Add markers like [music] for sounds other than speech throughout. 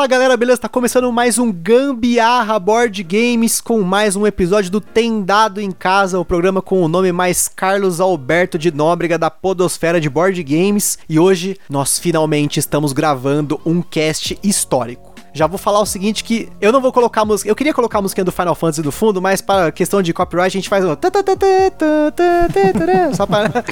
Fala galera, beleza? Tá começando mais um Gambiarra Board Games com mais um episódio do Tem Dado em Casa, o programa com o nome mais Carlos Alberto de Nóbrega da Podosfera de Board Games. E hoje nós finalmente estamos gravando um cast histórico. Já vou falar o seguinte que eu não vou colocar a música, eu queria colocar a música do Final Fantasy do fundo, mas para questão de copyright a gente faz um [laughs] só para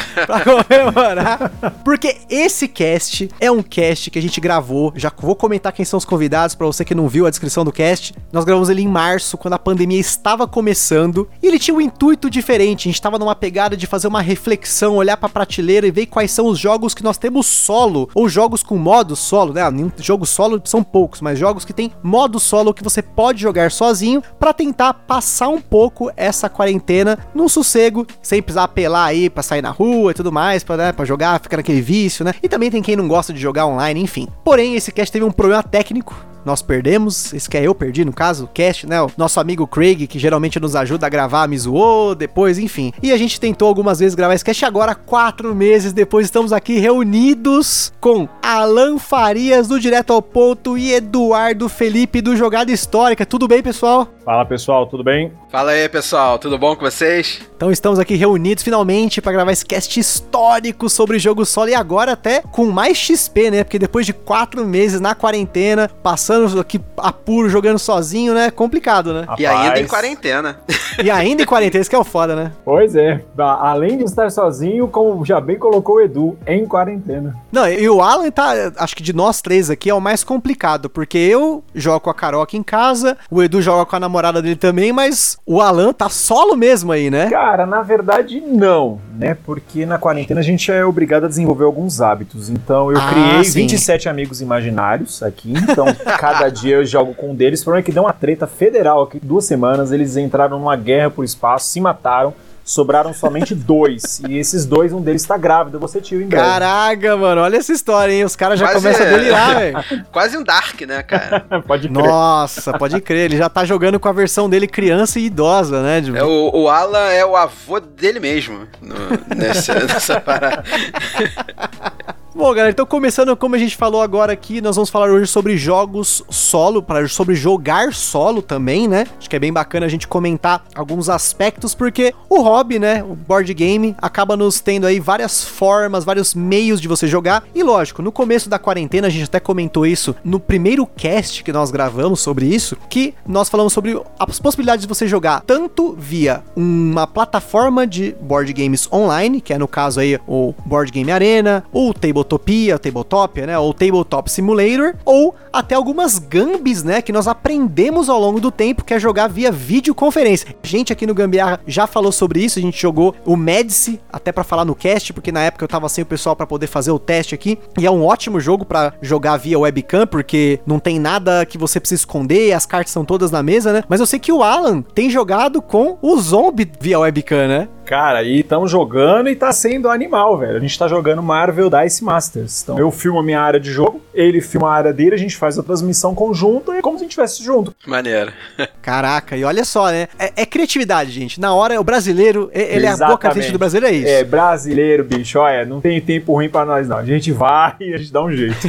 comemorar. Porque esse cast é um cast que a gente gravou, já vou comentar quem são os convidados para você que não viu a descrição do cast. Nós gravamos ele em março, quando a pandemia estava começando, e ele tinha um intuito diferente. A gente estava numa pegada de fazer uma reflexão, olhar para prateleira e ver quais são os jogos que nós temos solo ou jogos com modo solo, né? Jogos solo são poucos, mas jogos jogos que tem modo solo que você pode jogar sozinho para tentar passar um pouco essa quarentena no sossego, sem precisar apelar aí para sair na rua e tudo mais, para né, pra jogar, ficar naquele vício, né? E também tem quem não gosta de jogar online, enfim. Porém, esse cast teve um problema técnico nós perdemos, esse que é eu perdi no caso, o cast, né? O nosso amigo Craig, que geralmente nos ajuda a gravar, me zoou depois, enfim. E a gente tentou algumas vezes gravar esse cast, agora, quatro meses depois, estamos aqui reunidos com Alan Farias do Direto ao Ponto e Eduardo Felipe do Jogada Histórica. Tudo bem, pessoal? Fala pessoal, tudo bem? Fala aí pessoal, tudo bom com vocês? Então estamos aqui reunidos finalmente para gravar esse cast histórico sobre jogo solo e agora até com mais XP, né? Porque depois de quatro meses na quarentena, passando aqui apuro, jogando sozinho, né? Complicado, né? Rapaz. E ainda em quarentena. [laughs] E ainda em quarentena, isso que é o foda, né? Pois é, além de estar sozinho, como já bem colocou o Edu, em quarentena. Não, e o Alan tá, acho que de nós três aqui é o mais complicado, porque eu jogo com a Carol aqui em casa, o Edu joga com a namorada namorada dele também, mas o Alan tá solo mesmo aí, né? Cara, na verdade não, né? Porque na quarentena a gente é obrigado a desenvolver alguns hábitos. Então eu ah, criei sim. 27 amigos imaginários aqui, então [laughs] cada dia eu jogo com um deles. O problema é que deu uma treta federal aqui, duas semanas, eles entraram numa guerra por espaço, se mataram sobraram somente [laughs] dois. e esses dois, um deles tá grávido, eu vou ser tio em breve. Caraca, mano, olha essa história, hein? Os caras já começam é... a delirar, velho. [laughs] Quase um Dark, né, cara? [laughs] pode crer. Nossa, pode crer. Ele já tá jogando com a versão dele criança e idosa, né? É, o, o Alan é o avô dele mesmo no, nessa, nessa parada. Bom, galera, então começando como a gente falou agora aqui, nós vamos falar hoje sobre jogos solo, para sobre jogar solo também, né? Acho que é bem bacana a gente comentar alguns aspectos, porque o hobby, né, o board game, acaba nos tendo aí várias formas, vários meios de você jogar. E lógico, no começo da quarentena, a gente até comentou isso no primeiro cast que nós gravamos sobre isso, que nós falamos sobre as possibilidades de você jogar tanto via uma plataforma de board games online, que é no caso aí o Board Game Arena, ou o Table Tabletopia, Tabletopia, né, ou Tabletop Simulator, ou até algumas gambis, né, que nós aprendemos ao longo do tempo, que é jogar via videoconferência. A gente aqui no Gambiarra já falou sobre isso, a gente jogou o Medici, até para falar no cast, porque na época eu tava sem o pessoal para poder fazer o teste aqui, e é um ótimo jogo para jogar via webcam, porque não tem nada que você precisa esconder, as cartas são todas na mesa, né? Mas eu sei que o Alan tem jogado com o Zombie via webcam, né? Cara, e estamos jogando e tá sendo animal, velho. A gente tá jogando Marvel Dice Masters. Então eu filmo a minha área de jogo, ele filma a área dele, a gente faz a transmissão conjunta e é como se a gente estivesse junto. Maneiro. [laughs] Caraca, e olha só, né? É, é criatividade, gente. Na hora, o brasileiro, ele Exatamente. é a boca quente do brasileiro, é isso. É, brasileiro, bicho, olha, não tem tempo ruim para nós, não. A gente vai [laughs] e a gente dá um jeito. [laughs]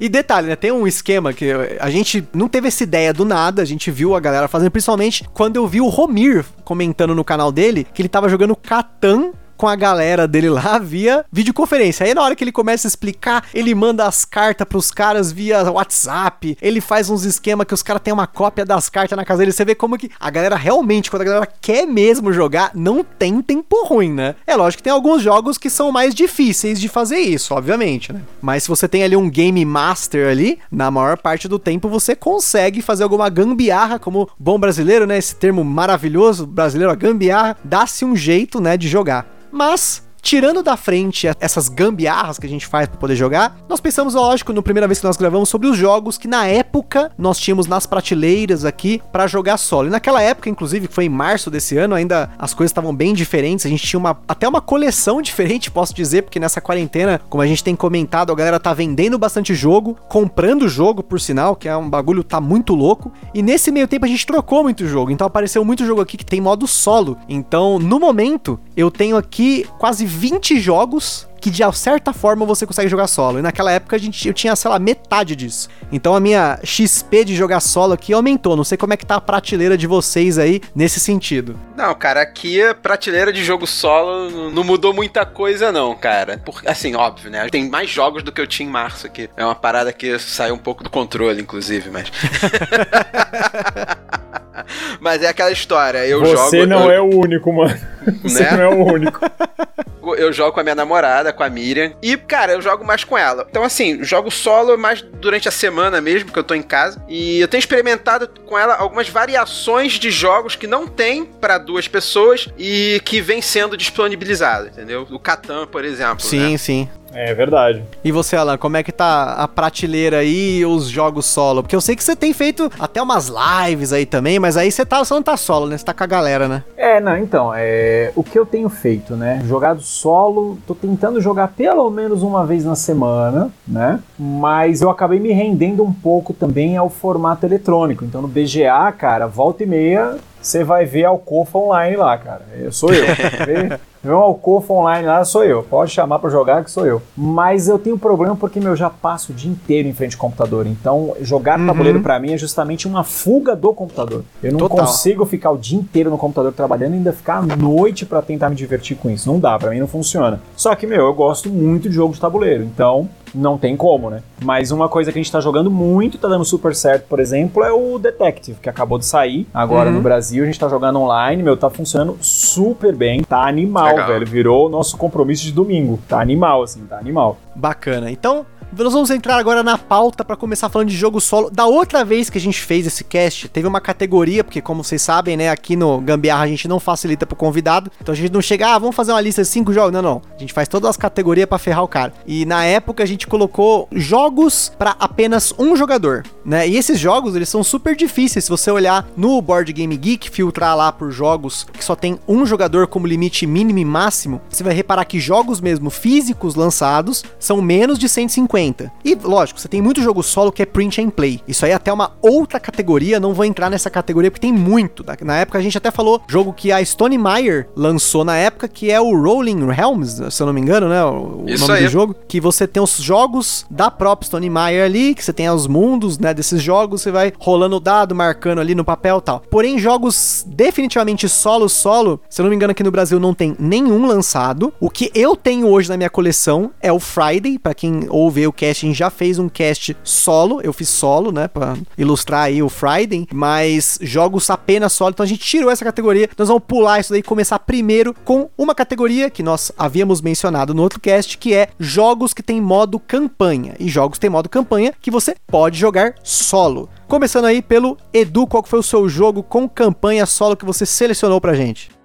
e detalhe, né? Tem um esquema que a gente não teve essa ideia do nada, a gente viu a galera fazendo, principalmente quando eu vi o Romir comentando no canal dele que ele tava jogando Catan com a galera dele lá via videoconferência. Aí na hora que ele começa a explicar, ele manda as cartas pros caras via WhatsApp, ele faz uns esquemas que os caras têm uma cópia das cartas na casa dele. Você vê como que a galera realmente, quando a galera quer mesmo jogar, não tem tempo ruim, né? É lógico que tem alguns jogos que são mais difíceis de fazer isso, obviamente, né? Mas se você tem ali um Game Master ali, na maior parte do tempo você consegue fazer alguma gambiarra, como bom brasileiro, né? Esse termo maravilhoso brasileiro, a gambiarra, dá-se um jeito, né, de jogar. Mas tirando da frente essas gambiarras que a gente faz para poder jogar, nós pensamos, lógico, no primeira vez que nós gravamos sobre os jogos que na época nós tínhamos nas prateleiras aqui para jogar solo. E naquela época, inclusive, que foi em março desse ano, ainda as coisas estavam bem diferentes. A gente tinha uma até uma coleção [laughs] diferente, posso dizer, porque nessa quarentena, como a gente tem comentado, a galera tá vendendo bastante jogo, comprando jogo, por sinal, que é um bagulho tá muito louco. E nesse meio tempo a gente trocou muito jogo. Então apareceu muito jogo aqui que tem modo solo. Então, no momento, eu tenho aqui quase 20 jogos que de certa forma você consegue jogar solo. E naquela época a gente, eu tinha, sei lá, metade disso. Então a minha XP de jogar solo aqui aumentou. Não sei como é que tá a prateleira de vocês aí nesse sentido. Não, cara, aqui a prateleira de jogo solo não mudou muita coisa, não, cara. Por, assim, óbvio, né? Tem mais jogos do que eu tinha em março aqui. É uma parada que saiu um pouco do controle, inclusive, mas. [laughs] [laughs] mas é aquela história. Eu Você jogo. Você não eu... é o único, mano. [laughs] Você né? não é o único. [laughs] eu jogo com a minha namorada, com a Miriam. E, cara, eu jogo mais com ela. Então, assim, jogo solo mais durante a semana mesmo, que eu tô em casa. E eu tenho experimentado com ela algumas variações de jogos que não tem para duas pessoas e que vem sendo disponibilizado, entendeu? O Catan, por exemplo. Sim, né? sim. É verdade. E você, Alan, como é que tá a prateleira aí e os jogos solo? Porque eu sei que você tem feito até umas lives aí também, mas aí você, tá, você não tá solo, né? Você tá com a galera, né? É, não, então, é, o que eu tenho feito, né? Jogado solo, tô tentando jogar pelo menos uma vez na semana, né? Mas eu acabei me rendendo um pouco também ao formato eletrônico. Então no BGA, cara, volta e meia, você vai ver Alcofa online lá, cara. Eu sou eu. [laughs] Meu Alcofa online lá sou eu. Pode chamar para jogar que sou eu. Mas eu tenho problema porque meu já passo o dia inteiro em frente ao computador. Então, jogar uhum. tabuleiro para mim é justamente uma fuga do computador. Eu não Total. consigo ficar o dia inteiro no computador trabalhando e ainda ficar à noite para tentar me divertir com isso. Não dá, para mim não funciona. Só que, meu, eu gosto muito de jogo de tabuleiro. Então, não tem como, né? Mas uma coisa que a gente tá jogando muito, tá dando super certo, por exemplo, é o Detective, que acabou de sair agora uhum. no Brasil. A gente tá jogando online, meu, tá funcionando super bem, tá animal, Legal. velho. Virou o nosso compromisso de domingo. Tá animal, assim, tá animal. Bacana. Então, nós vamos entrar agora na pauta para começar falando de jogo solo. Da outra vez que a gente fez esse cast, teve uma categoria, porque como vocês sabem, né, aqui no Gambiarra a gente não facilita pro convidado. Então a gente não chega, ah, vamos fazer uma lista de cinco jogos. Não, não. A gente faz todas as categorias para ferrar o cara. E na época a gente colocou jogos para apenas um jogador, né? E esses jogos, eles são super difíceis. Se você olhar no Board Game Geek, filtrar lá por jogos que só tem um jogador como limite mínimo máximo, você vai reparar que jogos mesmo físicos lançados são menos de 150 50. E, lógico, você tem muito jogo solo que é print and play. Isso aí é até uma outra categoria, não vou entrar nessa categoria porque tem muito. Na época a gente até falou jogo que a Stone Meyer lançou na época, que é o Rolling Realms, se eu não me engano, né? O, Isso nome aí. do jogo. Que você tem os jogos da própria Stone Meyer ali, que você tem os mundos, né, desses jogos, você vai rolando o dado, marcando ali no papel e tal. Porém, jogos definitivamente solo, solo, se eu não me engano aqui no Brasil não tem nenhum lançado. O que eu tenho hoje na minha coleção é o Friday, para quem ouve o cast, a gente já fez um cast solo, eu fiz solo, né, para ilustrar aí o Friday, mas jogos apenas solo, então a gente tirou essa categoria. Nós vamos pular isso daí e começar primeiro com uma categoria que nós havíamos mencionado no outro cast, que é jogos que tem modo campanha. E jogos que tem modo campanha que você pode jogar solo. Começando aí pelo Edu, qual foi o seu jogo com campanha solo que você selecionou pra gente?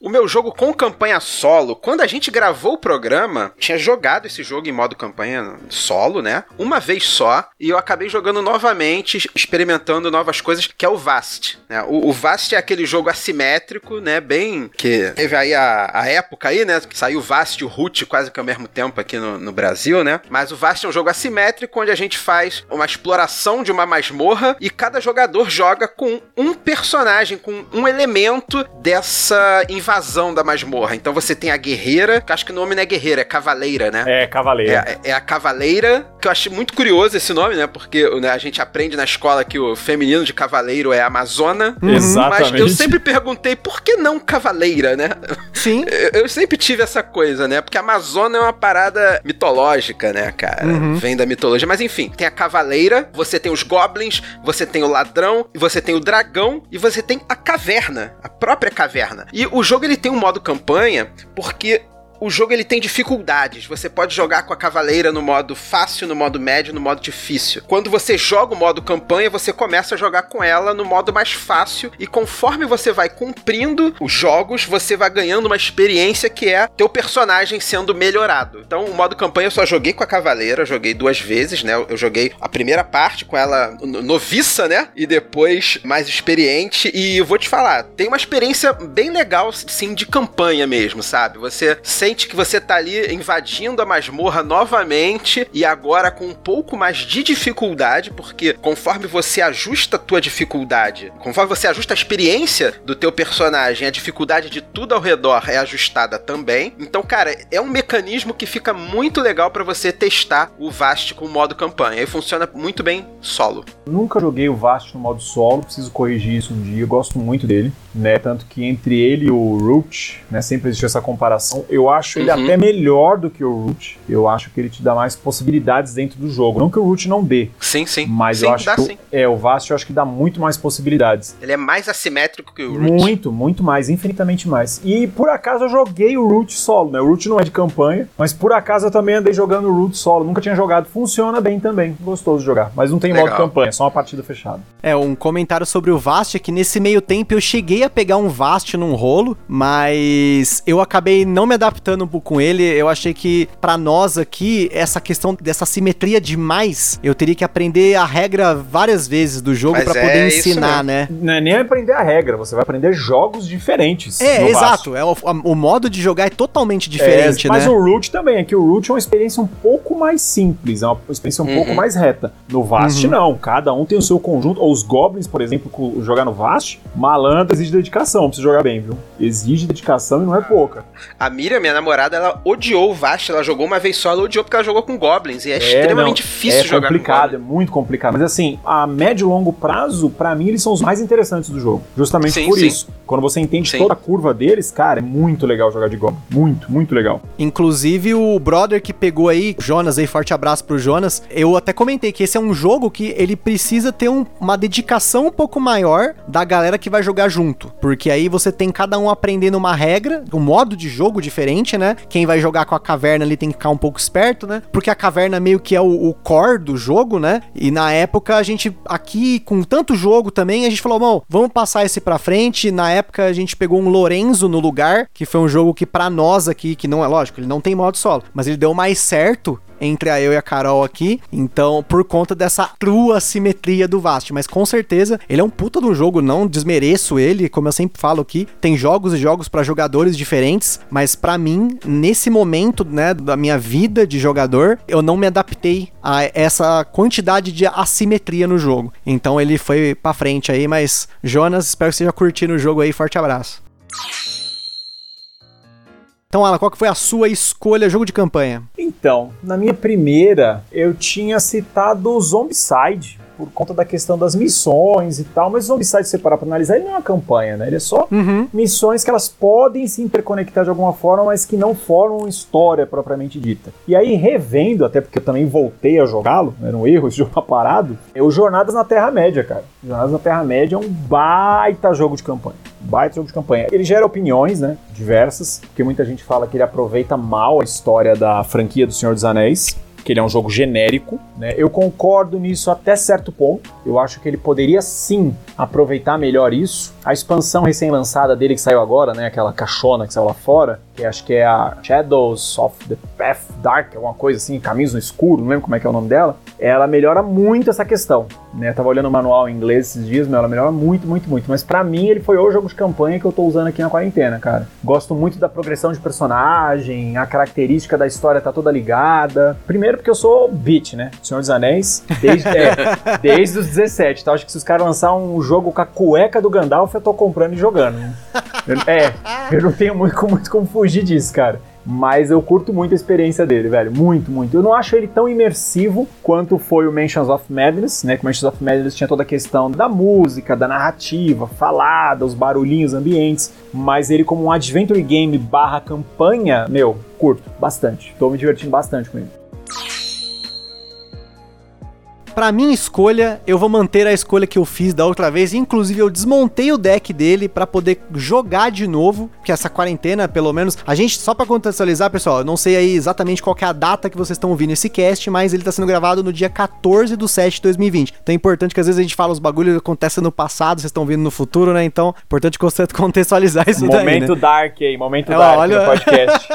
O meu jogo com campanha solo, quando a gente gravou o programa, tinha jogado esse jogo em modo campanha solo, né? Uma vez só, e eu acabei jogando novamente, experimentando novas coisas, que é o Vast. Né? O, o Vast é aquele jogo assimétrico, né? Bem. que teve aí a, a época aí, né? Que saiu o Vast e o Root quase que ao mesmo tempo aqui no, no Brasil, né? Mas o Vast é um jogo assimétrico onde a gente faz uma exploração de uma masmorra e cada jogador joga com um personagem, com um elemento dessa invasão invasão da masmorra. Então você tem a guerreira, que acho que o nome não é guerreira, é cavaleira, né? É, cavaleira. É, é a cavaleira, que eu achei muito curioso esse nome, né? Porque né, a gente aprende na escola que o feminino de cavaleiro é amazona. Uhum. Exatamente. Mas eu sempre perguntei por que não cavaleira, né? Sim. [laughs] Eu, eu sempre tive essa coisa, né? Porque a amazona é uma parada mitológica, né, cara? Uhum. Vem da mitologia. Mas enfim, tem a cavaleira, você tem os goblins, você tem o ladrão, você tem o dragão e você tem a caverna, a própria caverna. E o jogo jogo ele tem um modo campanha porque o jogo ele tem dificuldades. Você pode jogar com a cavaleira no modo fácil, no modo médio, no modo difícil. Quando você joga o modo campanha, você começa a jogar com ela no modo mais fácil e conforme você vai cumprindo os jogos, você vai ganhando uma experiência que é teu personagem sendo melhorado. Então, o modo campanha eu só joguei com a cavaleira, joguei duas vezes, né? Eu joguei a primeira parte com ela noviça, né? E depois mais experiente. E vou te falar, tem uma experiência bem legal, sim, de campanha mesmo, sabe? Você que você tá ali invadindo a masmorra novamente e agora com um pouco mais de dificuldade, porque conforme você ajusta a tua dificuldade, conforme você ajusta a experiência do teu personagem, a dificuldade de tudo ao redor é ajustada também. Então, cara, é um mecanismo que fica muito legal para você testar o Vast com o modo campanha. E funciona muito bem solo. Nunca joguei o Vast no modo solo, preciso corrigir isso um dia, eu gosto muito dele, né? Tanto que entre ele e o Root, né, sempre existe essa comparação. Eu acho ele uhum. até melhor do que o Root. Eu acho que ele te dá mais possibilidades dentro do jogo. Não que o Root não dê. Sim, sim. Mas sim, eu acho dá, que sim. é o Vast eu acho que dá muito mais possibilidades. Ele é mais assimétrico que o Root. Muito, muito mais, infinitamente mais. E por acaso eu joguei o Root solo, né? O Root não é de campanha, mas por acaso eu também andei jogando o Root solo. Nunca tinha jogado. Funciona bem também. Gostoso de jogar. Mas não tem Legal. modo campanha, é só uma partida fechada. É, um comentário sobre o Vast é que nesse meio tempo eu cheguei a pegar um Vast num rolo, mas eu acabei não me adaptando com ele. Eu achei que para nós aqui, essa questão dessa simetria demais, eu teria que aprender a regra várias vezes do jogo para é poder ensinar, né? Não é nem aprender a regra, você vai aprender jogos diferentes. É, exato. É o, o, modo de jogar é totalmente diferente, é, mas né? Mas o Root também, é que o Root é uma experiência um pouco mais simples, é uma experiência um uhum. pouco mais reta. No Vast, uhum. não. Cada um tem o seu conjunto. Ou os Goblins, por exemplo, jogar no Vast, malandro exige dedicação pra você jogar bem, viu? Exige dedicação e não é pouca. A Miriam, minha namorada, ela odiou o Vast, ela jogou uma vez só, ela odiou porque ela jogou com Goblins. E é, é extremamente não, difícil é jogar com. É complicado, é muito complicado. Mas assim, a médio e longo prazo, para mim, eles são os mais interessantes do jogo. Justamente sim, por sim. isso. Quando você entende sim. toda a curva deles, cara, é muito legal jogar de Goblin. Muito, muito legal. Inclusive, o brother que pegou aí, Jonas aí, forte abraço pro Jonas. Eu até comentei que esse é um jogo que ele precisa ter um, uma dedicação um pouco maior da galera que vai jogar junto. Porque aí você tem cada um aprendendo uma regra, um modo de jogo diferente, né? Quem vai jogar com a caverna ali tem que ficar um pouco esperto, né? Porque a caverna meio que é o, o core do jogo, né? E na época a gente, aqui com tanto jogo também, a gente falou, bom, vamos passar esse pra frente. Na época a gente pegou um Lorenzo no lugar, que foi um jogo que para nós aqui, que não é lógico, ele não tem modo solo, mas ele deu mais certo entre a eu e a Carol aqui. Então, por conta dessa trua simetria do Vast. Mas com certeza, ele é um puta um jogo, não desmereço ele, como eu sempre falo aqui. Tem jogos e jogos para jogadores diferentes, mas para mim, nesse momento, né, da minha vida de jogador, eu não me adaptei a essa quantidade de assimetria no jogo. Então ele foi para frente aí, mas Jonas, espero que você já curtindo o jogo aí. Forte abraço. Então, Alan, qual que foi a sua escolha jogo de campanha? Então, na minha primeira, eu tinha citado o Zombicide, por conta da questão das missões e tal, mas o Zombicide, se você parar pra analisar, ele não é uma campanha, né? Ele é só uhum. missões que elas podem se interconectar de alguma forma, mas que não formam história propriamente dita. E aí, revendo, até porque eu também voltei a jogá-lo, era um erro esse [laughs] jogo tá parado, é o Jornadas na Terra-média, cara. Jornadas na Terra-média é um baita jogo de campanha baita jogo de campanha. Ele gera opiniões, né, diversas, porque muita gente fala que ele aproveita mal a história da franquia do Senhor dos Anéis, que ele é um jogo genérico, né? Eu concordo nisso até certo ponto. Eu acho que ele poderia sim aproveitar melhor isso. A expansão recém-lançada dele que saiu agora, né, aquela caixona que saiu lá fora, que acho que é a Shadows of the Path Dark, alguma coisa assim, Caminhos no Escuro, não lembro como é que é o nome dela. Ela melhora muito essa questão, né? Eu tava olhando o manual em inglês esses dias, mas ela melhora muito, muito, muito. Mas para mim ele foi o jogo de campanha que eu tô usando aqui na quarentena, cara. Gosto muito da progressão de personagem, a característica da história tá toda ligada. Primeiro porque eu sou beat, né? Senhor dos Anéis, desde, é, [laughs] desde os 17, tá? Acho que se os caras lançar um jogo com a cueca do Gandalf, eu tô comprando e jogando. é, eu não tenho muito, muito como fugir disso, cara. Mas eu curto muito a experiência dele, velho. Muito, muito. Eu não acho ele tão imersivo quanto foi o Mansions of Madness, né? Que o Mansions of Madness tinha toda a questão da música, da narrativa, falada, os barulhinhos ambientes. Mas ele, como um adventure game barra campanha, meu, curto bastante. Tô me divertindo bastante com ele. Pra minha escolha, eu vou manter a escolha que eu fiz da outra vez. Inclusive, eu desmontei o deck dele para poder jogar de novo. Porque essa quarentena, pelo menos, a gente, só para contextualizar, pessoal, eu não sei aí exatamente qual é a data que vocês estão ouvindo esse cast, mas ele tá sendo gravado no dia 14 do 7 de 2020. Então é importante que às vezes a gente fala os bagulhos que acontecem no passado, vocês estão vindo no futuro, né? Então, é importante [laughs] contextualizar isso momento daí. Momento né? dark aí, momento é, dark olha... no podcast.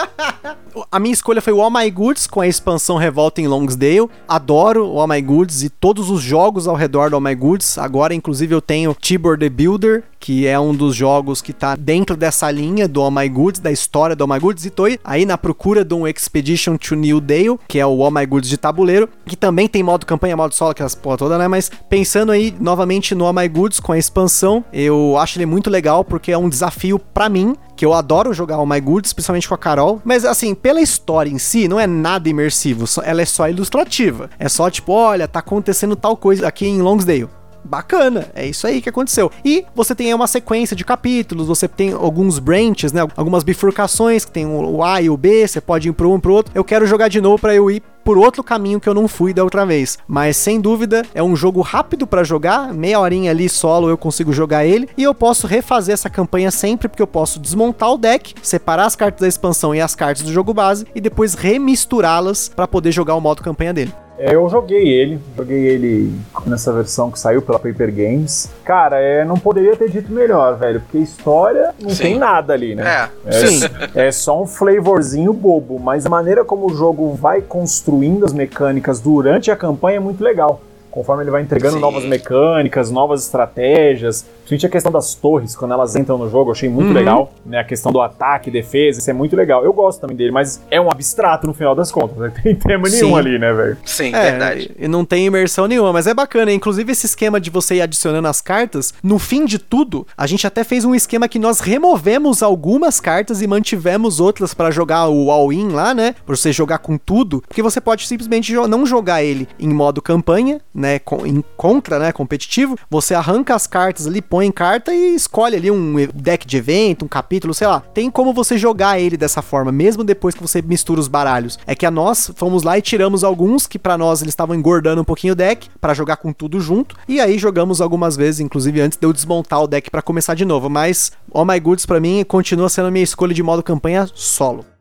[laughs] a minha escolha foi o All My Goods com a expansão Revolta em Longsdale. Adoro o All My Goods e todos os jogos ao redor do All My Goods. Agora, inclusive, eu tenho Tibor the Builder, que é um dos jogos que tá dentro dessa linha do All My Goods, da história do All My Goods, e tô aí na procura de um Expedition to New Dale, que é o All My Goods de tabuleiro, que também tem modo campanha, modo solo, aquelas porra toda, né? Mas pensando aí novamente no All My Goods com a expansão, eu acho ele muito legal porque é um desafio para mim, que eu adoro jogar All My Goods, principalmente com a Carol, mas assim, pela história em si, não é nada imersivo, ela é só ilustrativa. É só tipo, olha, tá acontecendo tal coisa aqui em Longsdale bacana, é isso aí que aconteceu. E você tem uma sequência de capítulos, você tem alguns branches, né? Algumas bifurcações, que tem o A e o B, você pode ir pro um pro outro. Eu quero jogar de novo para eu ir por outro caminho que eu não fui da outra vez. Mas sem dúvida é um jogo rápido para jogar, meia horinha ali solo eu consigo jogar ele e eu posso refazer essa campanha sempre porque eu posso desmontar o deck, separar as cartas da expansão e as cartas do jogo base e depois remisturá-las para poder jogar o modo campanha dele. É, eu joguei ele, joguei ele nessa versão que saiu pela Paper Games. Cara, é, não poderia ter dito melhor, velho, porque história não Sim. tem nada ali, né? É, é, Sim. é só um flavorzinho bobo, mas a maneira como o jogo vai construindo as mecânicas durante a campanha é muito legal conforme ele vai entregando Sim. novas mecânicas, novas estratégias. Principalmente a questão das torres, quando elas entram no jogo, eu achei muito uhum. legal. Né? A questão do ataque, defesa, isso é muito legal. Eu gosto também dele, mas é um abstrato no final das contas. Não [laughs] tem tema Sim. nenhum ali, né, velho? Sim, é, verdade. E não tem imersão nenhuma, mas é bacana. Inclusive, esse esquema de você ir adicionando as cartas, no fim de tudo, a gente até fez um esquema que nós removemos algumas cartas e mantivemos outras para jogar o all-in lá, né? Pra você jogar com tudo. Porque você pode simplesmente não jogar ele em modo campanha, né, em contra, né, competitivo, você arranca as cartas ali, põe em carta e escolhe ali um deck de evento, um capítulo, sei lá. Tem como você jogar ele dessa forma, mesmo depois que você mistura os baralhos. É que a nós fomos lá e tiramos alguns que para nós eles estavam engordando um pouquinho o deck para jogar com tudo junto, e aí jogamos algumas vezes, inclusive antes de eu desmontar o deck para começar de novo, mas Oh My Goods para mim continua sendo a minha escolha de modo campanha solo.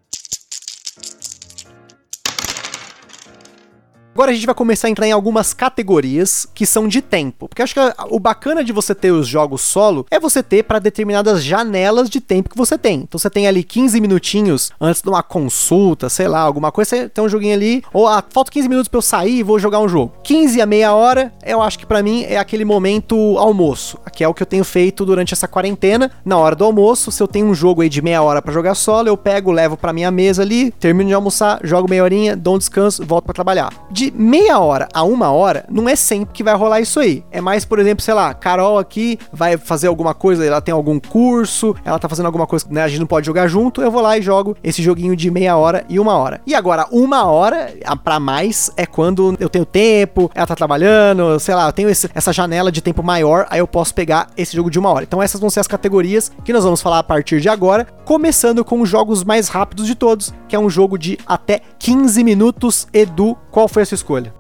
Agora a gente vai começar a entrar em algumas categorias que são de tempo. Porque acho que o bacana de você ter os jogos solo é você ter para determinadas janelas de tempo que você tem. Então você tem ali 15 minutinhos antes de uma consulta, sei lá, alguma coisa, você tem um joguinho ali, ou ah, falta 15 minutos para eu sair e vou jogar um jogo. 15 a meia hora, eu acho que para mim é aquele momento almoço, que é o que eu tenho feito durante essa quarentena. Na hora do almoço, se eu tenho um jogo aí de meia hora para jogar solo, eu pego, levo para minha mesa ali, termino de almoçar, jogo meia horinha, dou um descanso, volto para trabalhar. De de meia hora a uma hora, não é sempre que vai rolar isso aí. É mais, por exemplo, sei lá, Carol aqui vai fazer alguma coisa, ela tem algum curso, ela tá fazendo alguma coisa, né? A gente não pode jogar junto, eu vou lá e jogo esse joguinho de meia hora e uma hora. E agora, uma hora para mais é quando eu tenho tempo, ela tá trabalhando, sei lá, eu tenho esse, essa janela de tempo maior, aí eu posso pegar esse jogo de uma hora. Então essas vão ser as categorias que nós vamos falar a partir de agora, começando com os jogos mais rápidos de todos, que é um jogo de até 15 minutos. Edu, qual foi a sua escolha?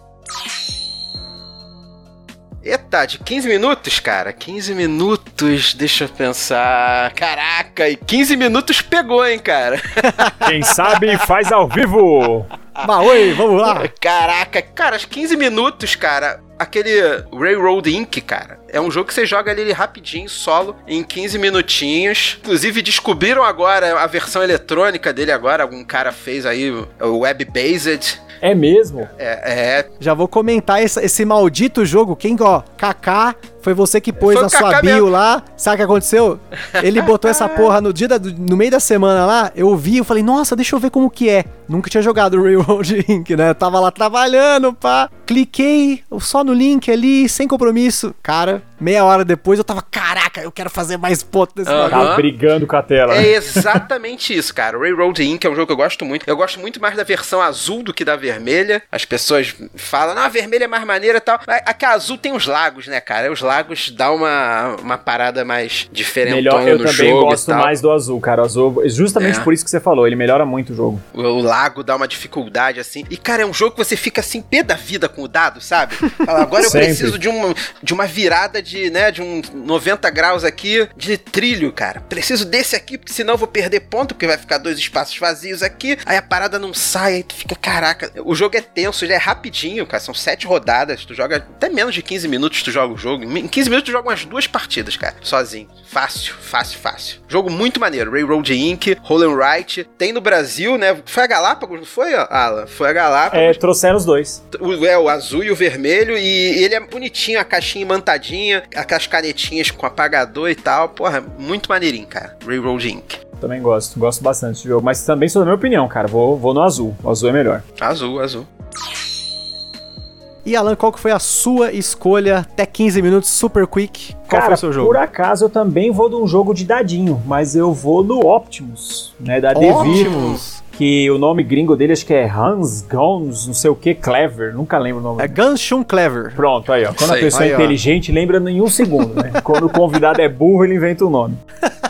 Eita, de 15 minutos, cara? 15 minutos, deixa eu pensar. Caraca, e 15 minutos pegou, hein, cara? [laughs] Quem sabe faz ao vivo. Bah, oi, vamos lá. Caraca, cara, 15 minutos, cara. Aquele Railroad Inc., cara. É um jogo que você joga ali rapidinho, solo, em 15 minutinhos. Inclusive, descobriram agora a versão eletrônica dele agora. Algum cara fez aí o web-based. É mesmo? É, é. Já vou comentar esse, esse maldito jogo. Quem, ó, Kaká, foi você que pôs na sua bio mesmo. lá. Sabe o que aconteceu? Ele [laughs] botou essa porra no dia da, no meio da semana lá. Eu vi, eu falei, nossa, deixa eu ver como que é. Nunca tinha jogado [laughs] Railroad Inc, né? Eu tava lá trabalhando, pá. Cliquei só no link ali, sem compromisso. Cara, meia hora depois eu tava, caraca, eu quero fazer mais ponto desse uhum. Tá brigando com a tela. É exatamente isso, cara. Railroad Inc. é um jogo que eu gosto muito. Eu gosto muito mais da versão azul do que da vermelha. As pessoas falam, não, a vermelha é mais maneira e tal. A que a azul tem os lagos, né, cara? Os lagos Interlagos dá uma, uma parada mais diferente Melhor, eu também gosto mais do azul, cara. O azul, justamente é. por isso que você falou, ele melhora muito o jogo. O, o, lago dá uma dificuldade, assim. E, cara, é um jogo que você fica assim, pé da vida com o dado, sabe? Fala, [laughs] agora eu preciso de uma, de uma virada de, né, de um 90 graus aqui de trilho, cara. Preciso desse aqui, porque senão eu vou perder ponto, porque vai ficar dois espaços vazios aqui. Aí a parada não sai, aí tu fica, caraca. O jogo é tenso, ele é rapidinho, cara. São sete rodadas, tu joga até menos de 15 minutos tu joga o jogo. Em 15 minutos tu joga umas duas partidas, cara, sozinho. Fácil, fácil, fácil. Jogo muito maneiro. Railroad Inc., Roll and Write. Tem no Brasil, né? Foi a Galápagos, não foi, Alan? Foi a Galápagos. É, trouxeram os dois. O, é, o azul e o vermelho. E ele é bonitinho, a caixinha imantadinha, aquelas canetinhas com apagador e tal. Porra, muito maneirinho, cara. Railroad Inc. Também gosto, gosto bastante desse jogo. Mas também sou da minha opinião, cara. Vou, vou no azul. O azul é melhor. Azul, azul. E Alan, qual que foi a sua escolha? Até 15 minutos, super quick. Qual Cara, foi o seu jogo? Por acaso eu também vou de um jogo de dadinho, mas eu vou no Optimus, né? Da Optimus. Que o nome gringo dele acho que é Hans Gons, não sei o que, Clever, nunca lembro o nome. É Gunshun Clever. Pronto, aí ó. Quando Sei. a pessoa aí, é inteligente, ó. lembra em um segundo, né? Quando o convidado é burro, ele inventa o um nome. [laughs]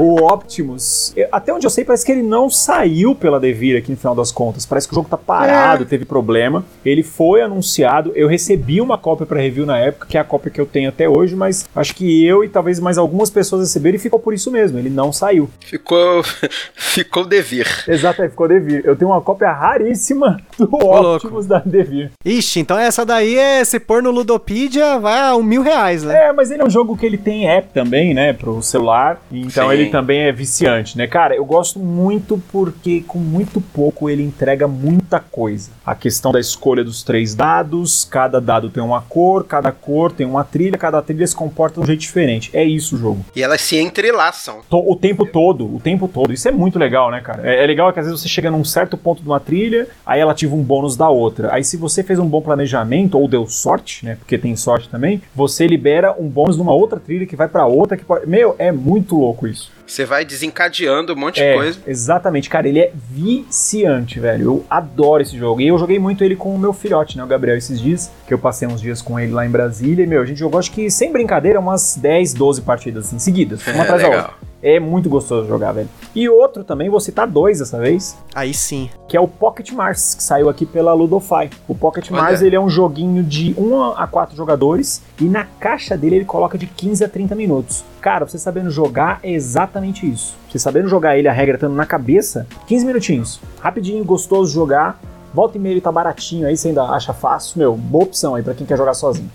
O Optimus, até onde eu sei, parece que ele não saiu pela Devir aqui no final das contas. Parece que o jogo tá parado, é. teve problema. Ele foi anunciado. Eu recebi uma cópia para review na época, que é a cópia que eu tenho até hoje, mas acho que eu e talvez mais algumas pessoas receberam e ficou por isso mesmo. Ele não saiu. Ficou. [laughs] ficou Devir. Exato, é, ficou Devir. Eu tenho uma cópia raríssima do Optimus da Devir. Ixi, então essa daí é se pôr no Ludopedia, vai a um mil reais, né? É, mas ele é um jogo que ele tem app também, né, pro celular. Então Sim. ele também é viciante, né? Cara, eu gosto muito porque com muito pouco ele entrega muita coisa. A questão da escolha dos três dados, cada dado tem uma cor, cada cor tem uma trilha, cada trilha se comporta de um jeito diferente. É isso o jogo. E elas se entrelaçam. O tempo todo, o tempo todo. Isso é muito legal, né, cara? É, é legal que às vezes você chega num certo ponto de uma trilha, aí ela ativa um bônus da outra. Aí se você fez um bom planejamento ou deu sorte, né? Porque tem sorte também, você libera um bônus numa outra trilha que vai para outra que pode... Meu, é muito louco isso. Você vai desencadeando um monte é, de coisa. Exatamente, cara, ele é viciante, velho. Eu adoro esse jogo. E eu joguei muito ele com o meu filhote, né, o Gabriel, esses dias, que eu passei uns dias com ele lá em Brasília. E, meu, a gente jogou, acho que, sem brincadeira, umas 10, 12 partidas assim, seguidas, uma [laughs] atrás da outra. É muito gostoso jogar, velho. E outro também, vou citar dois dessa vez. Aí sim. Que é o Pocket Mars, que saiu aqui pela Ludofy. O Pocket Olha. Mars, ele é um joguinho de 1 a 4 jogadores e na caixa dele ele coloca de 15 a 30 minutos. Cara, você sabendo jogar é exatamente isso. Você sabendo jogar ele, a regra estando na cabeça, 15 minutinhos. Rapidinho, gostoso de jogar. Volta e meia ele tá baratinho aí, você ainda acha fácil. Meu, boa opção aí para quem quer jogar sozinho.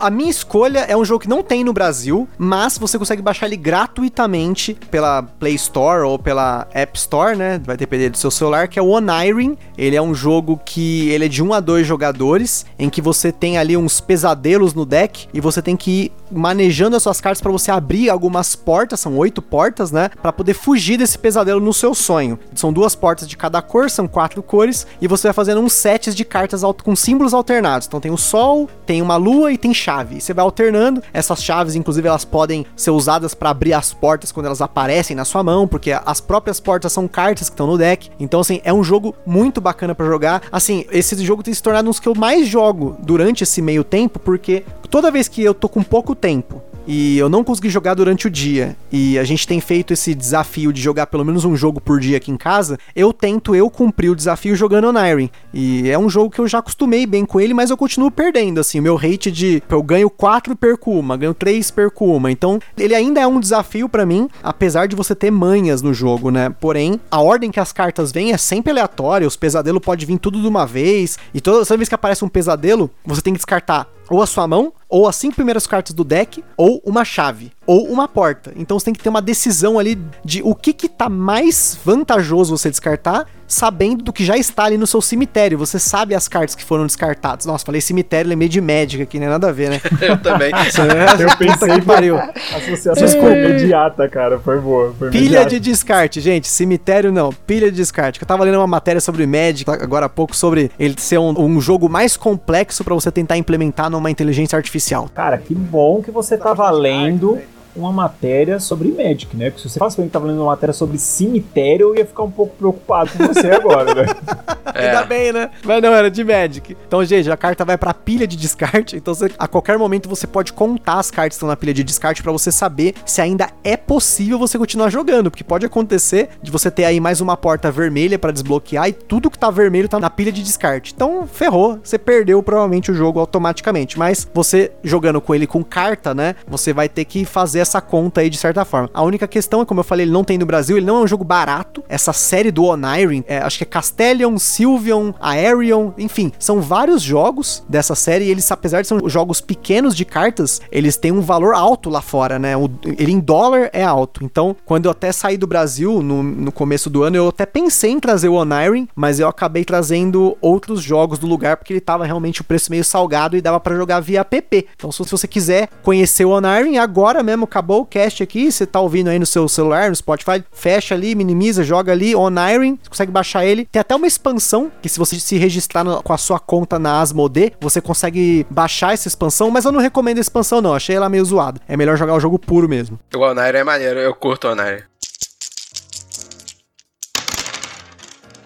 A minha escolha é um jogo que não tem no Brasil, mas você consegue baixar ele gratuitamente pela Play Store ou pela App Store, né? Vai depender do seu celular, que é o Oniring. Ele é um jogo que ele é de 1 a 2 jogadores, em que você tem ali uns pesadelos no deck e você tem que ir manejando as suas cartas para você abrir algumas portas, são oito portas, né? Para poder fugir desse pesadelo no seu sonho. São duas portas de cada cor, são quatro cores, e você vai fazendo uns sets de cartas com símbolos alternados. Então tem o sol, tem uma lua e tem chave. Você vai alternando. Essas chaves, inclusive, elas podem ser usadas para abrir as portas quando elas aparecem na sua mão, porque as próprias portas são cartas que estão no deck. Então, assim, é um jogo muito bacana para jogar. Assim, esse jogo tem se tornado um dos que eu mais jogo durante esse meio tempo, porque toda vez que eu tô com pouco tempo e eu não consegui jogar durante o dia, e a gente tem feito esse desafio de jogar pelo menos um jogo por dia aqui em casa, eu tento eu cumprir o desafio jogando Oniring. E é um jogo que eu já acostumei bem com ele, mas eu continuo perdendo, assim, o meu rate de eu ganho 4 perco uma, ganho 3 perco uma. Então, ele ainda é um desafio para mim, apesar de você ter manhas no jogo, né? Porém, a ordem que as cartas vêm é sempre aleatória, os pesadelos pode vir tudo de uma vez, e toda vez que aparece um pesadelo, você tem que descartar ou a sua mão, ou as cinco primeiras cartas do deck, ou uma chave ou uma porta. Então você tem que ter uma decisão ali de o que que tá mais vantajoso você descartar, sabendo do que já está ali no seu cemitério. Você sabe as cartas que foram descartadas. Nossa, falei cemitério, lembrei de Magic aqui, não é nada a ver, né? [laughs] Eu também. [laughs] É, eu pensei que pariu. Associação é. imediata, cara, foi boa. Foi Pilha de descarte, gente. Cemitério não, pilha de descarte. Eu tava lendo uma matéria sobre Magic agora há pouco sobre ele ser um, um jogo mais complexo para você tentar implementar numa inteligência artificial. Cara, que bom que você tava lendo uma matéria sobre Magic, né? Porque se você falasse pra mim que tava lendo uma matéria sobre cemitério, eu ia ficar um pouco preocupado com você agora, velho. [laughs] É. Ainda bem, né? Mas não, era de Magic. Então, gente, a carta vai pra pilha de descarte. Então, você, a qualquer momento, você pode contar as cartas que estão na pilha de descarte para você saber se ainda é possível você continuar jogando. Porque pode acontecer de você ter aí mais uma porta vermelha para desbloquear e tudo que tá vermelho tá na pilha de descarte. Então, ferrou. Você perdeu provavelmente o jogo automaticamente. Mas você jogando com ele com carta, né? Você vai ter que fazer essa conta aí de certa forma. A única questão é, como eu falei, ele não tem no Brasil, ele não é um jogo barato. Essa série do Onirin, é, acho que é Castellion, Sylvion, Aerion, enfim, são vários jogos dessa série e eles, apesar de serem jogos pequenos de cartas, eles têm um valor alto lá fora, né? O, ele em dólar é alto. Então, quando eu até saí do Brasil, no, no começo do ano, eu até pensei em trazer o Onirin, mas eu acabei trazendo outros jogos do lugar porque ele tava realmente o preço meio salgado e dava para jogar via app. Então, se você quiser conhecer o Onirin, agora mesmo acabou o cast aqui, você tá ouvindo aí no seu celular, no Spotify, fecha ali, minimiza, joga ali Onirin, você consegue baixar ele. Tem até uma expansão que se você se registrar no, com a sua conta na Asmodee, você consegue baixar essa expansão, mas eu não recomendo a expansão não, achei ela meio zoada. É melhor jogar o jogo puro mesmo. O Onirin é maneiro, eu curto o Onirin.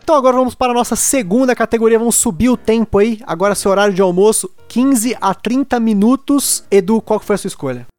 Então agora vamos para a nossa segunda categoria, vamos subir o tempo aí. Agora seu horário de almoço, 15 a 30 minutos. Edu, qual foi a sua escolha?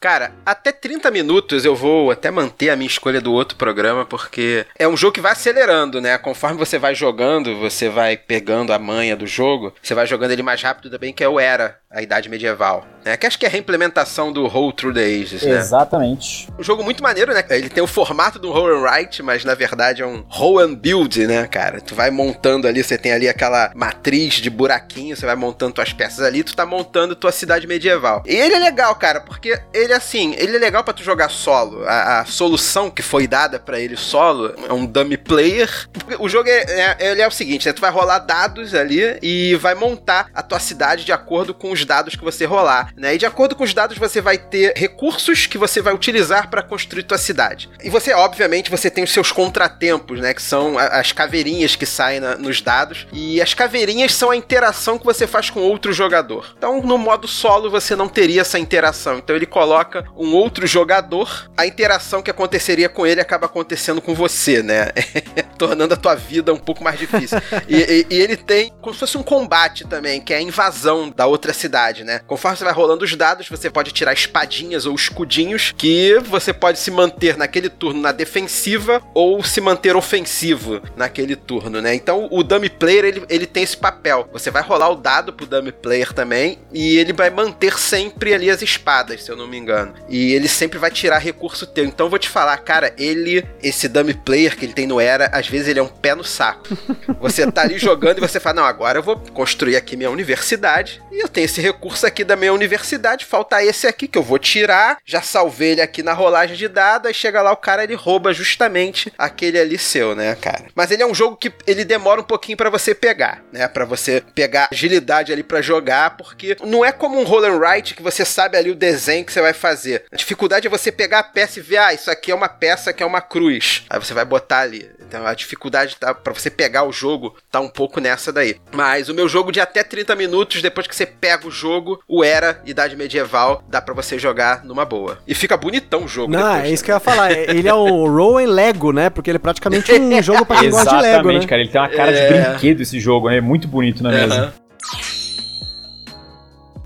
Cara, até 30 minutos eu vou até manter a minha escolha do outro programa, porque é um jogo que vai acelerando, né? Conforme você vai jogando, você vai pegando a manha do jogo, você vai jogando ele mais rápido também, que é o Era, a Idade Medieval. Né? Que acho que é a reimplementação do Roll Through the Ages, né? Exatamente. Um jogo muito maneiro, né? Ele tem o formato do Roll and Write, mas na verdade é um Roll and Build, né, cara? Tu vai montando ali, você tem ali aquela matriz de buraquinho, você vai montando tuas peças ali, tu tá montando tua cidade medieval. E ele é legal, cara, porque ele assim, ele é legal para tu jogar solo. A, a, solução que foi dada para ele solo é um dummy player. O jogo é, é, ele é o seguinte, né? Tu vai rolar dados ali e vai montar a tua cidade de acordo com os dados que você rolar, né? E de acordo com os dados você vai ter recursos que você vai utilizar para construir tua cidade. E você, obviamente, você tem os seus contratempos, né? Que são as caveirinhas que saem na, nos dados. E as caveirinhas são a interação que você faz com outro jogador. Então, no modo solo, você não teria essa interação. Então, ele coloca coloca um outro jogador, a interação que aconteceria com ele acaba acontecendo com você, né? [laughs] Tornando a tua vida um pouco mais difícil. e, e, e, ele tem como se fosse um combate também, que é a invasão da outra cidade, né? Conforme você vai rolando os dados, você pode tirar espadinhas ou escudinhos que você pode se manter naquele turno na defensiva ou se manter ofensivo naquele turno, né? Então o dummy player ele, ele tem esse papel. Você vai rolar o dado pro dummy player também e ele vai manter sempre ali as espadas, se eu não me engano. E ele sempre vai tirar recurso teu. Então eu vou te falar, cara, ele, esse dummy player que ele tem no Era, às vezes ele é um pé no saco. Você tá ali jogando e você fala, não, agora eu vou construir aqui minha universidade. E eu tenho esse recurso aqui da minha universidade, falta esse aqui que eu vou tirar. Já salvei ele aqui na rolagem de dados, aí chega lá o cara, ele rouba justamente aquele ali seu, né, cara? Mas ele é um jogo que ele demora um pouquinho para você pegar, né? Para você pegar agilidade ali para jogar, porque não é como um roll and write que você sabe ali o desenho que você vai fazer. A dificuldade é você pegar a peça e ver, ah, isso aqui é uma peça que é uma cruz. Aí você vai botar ali. Então a dificuldade tá, para você pegar o jogo tá um pouco nessa daí. Mas o meu jogo de até 30 minutos, depois que você pega o jogo, o Era, Idade Medieval, dá para você jogar numa boa. E fica bonitão o jogo. Não, depois, é isso que eu ia falar. Ele é o [laughs] Roll and Lego, né? Porque ele é praticamente um [laughs] jogo pra quem gosta de Lego, né? cara. Ele tem uma cara é... de brinquedo esse jogo, né? É muito bonito na mesa.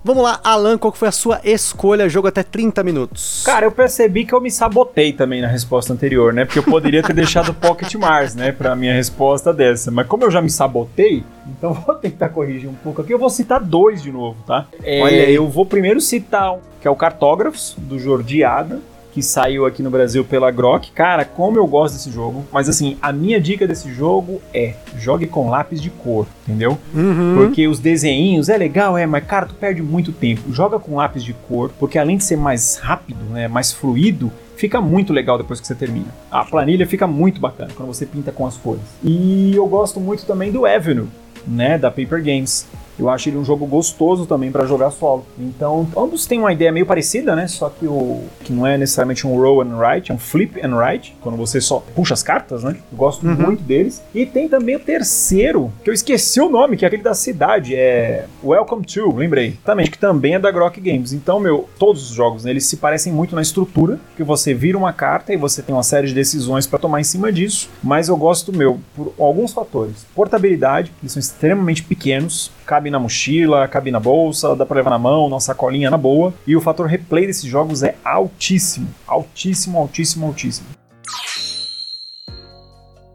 Vamos lá, Alan, qual foi a sua escolha? Jogo até 30 minutos. Cara, eu percebi que eu me sabotei também na resposta anterior, né? Porque eu poderia ter [laughs] deixado Pocket Mars, né, pra minha resposta dessa. Mas como eu já me sabotei, então vou tentar corrigir um pouco aqui. Eu vou citar dois de novo, tá? É, Olha aí. Eu vou primeiro citar, que é o Cartógrafos, do Jordi Ada que saiu aqui no Brasil pela Grok. Cara, como eu gosto desse jogo. Mas assim, a minha dica desse jogo é jogue com lápis de cor, entendeu? Uhum. Porque os desenhinhos é legal, é, mas cara, tu perde muito tempo. Joga com lápis de cor, porque além de ser mais rápido, né, mais fluido, fica muito legal depois que você termina. A planilha fica muito bacana quando você pinta com as cores. E eu gosto muito também do Avenue, né, da Paper Games eu acho ele um jogo gostoso também para jogar solo. Então, ambos têm uma ideia meio parecida, né? Só que o que não é necessariamente um roll and write, é um flip and write, quando você só puxa as cartas, né? Eu gosto uhum. muito deles. E tem também o terceiro, que eu esqueci o nome, que é aquele da cidade, é Welcome to, lembrei. Também, que também é da Grok Games. Então, meu, todos os jogos, né, eles se parecem muito na estrutura, que você vira uma carta e você tem uma série de decisões para tomar em cima disso, mas eu gosto, meu, por alguns fatores. Portabilidade, eles são extremamente pequenos, cabe na mochila, cabe na bolsa, dá para levar na mão, na sacolinha na boa. E o fator replay desses jogos é altíssimo, altíssimo, altíssimo, altíssimo.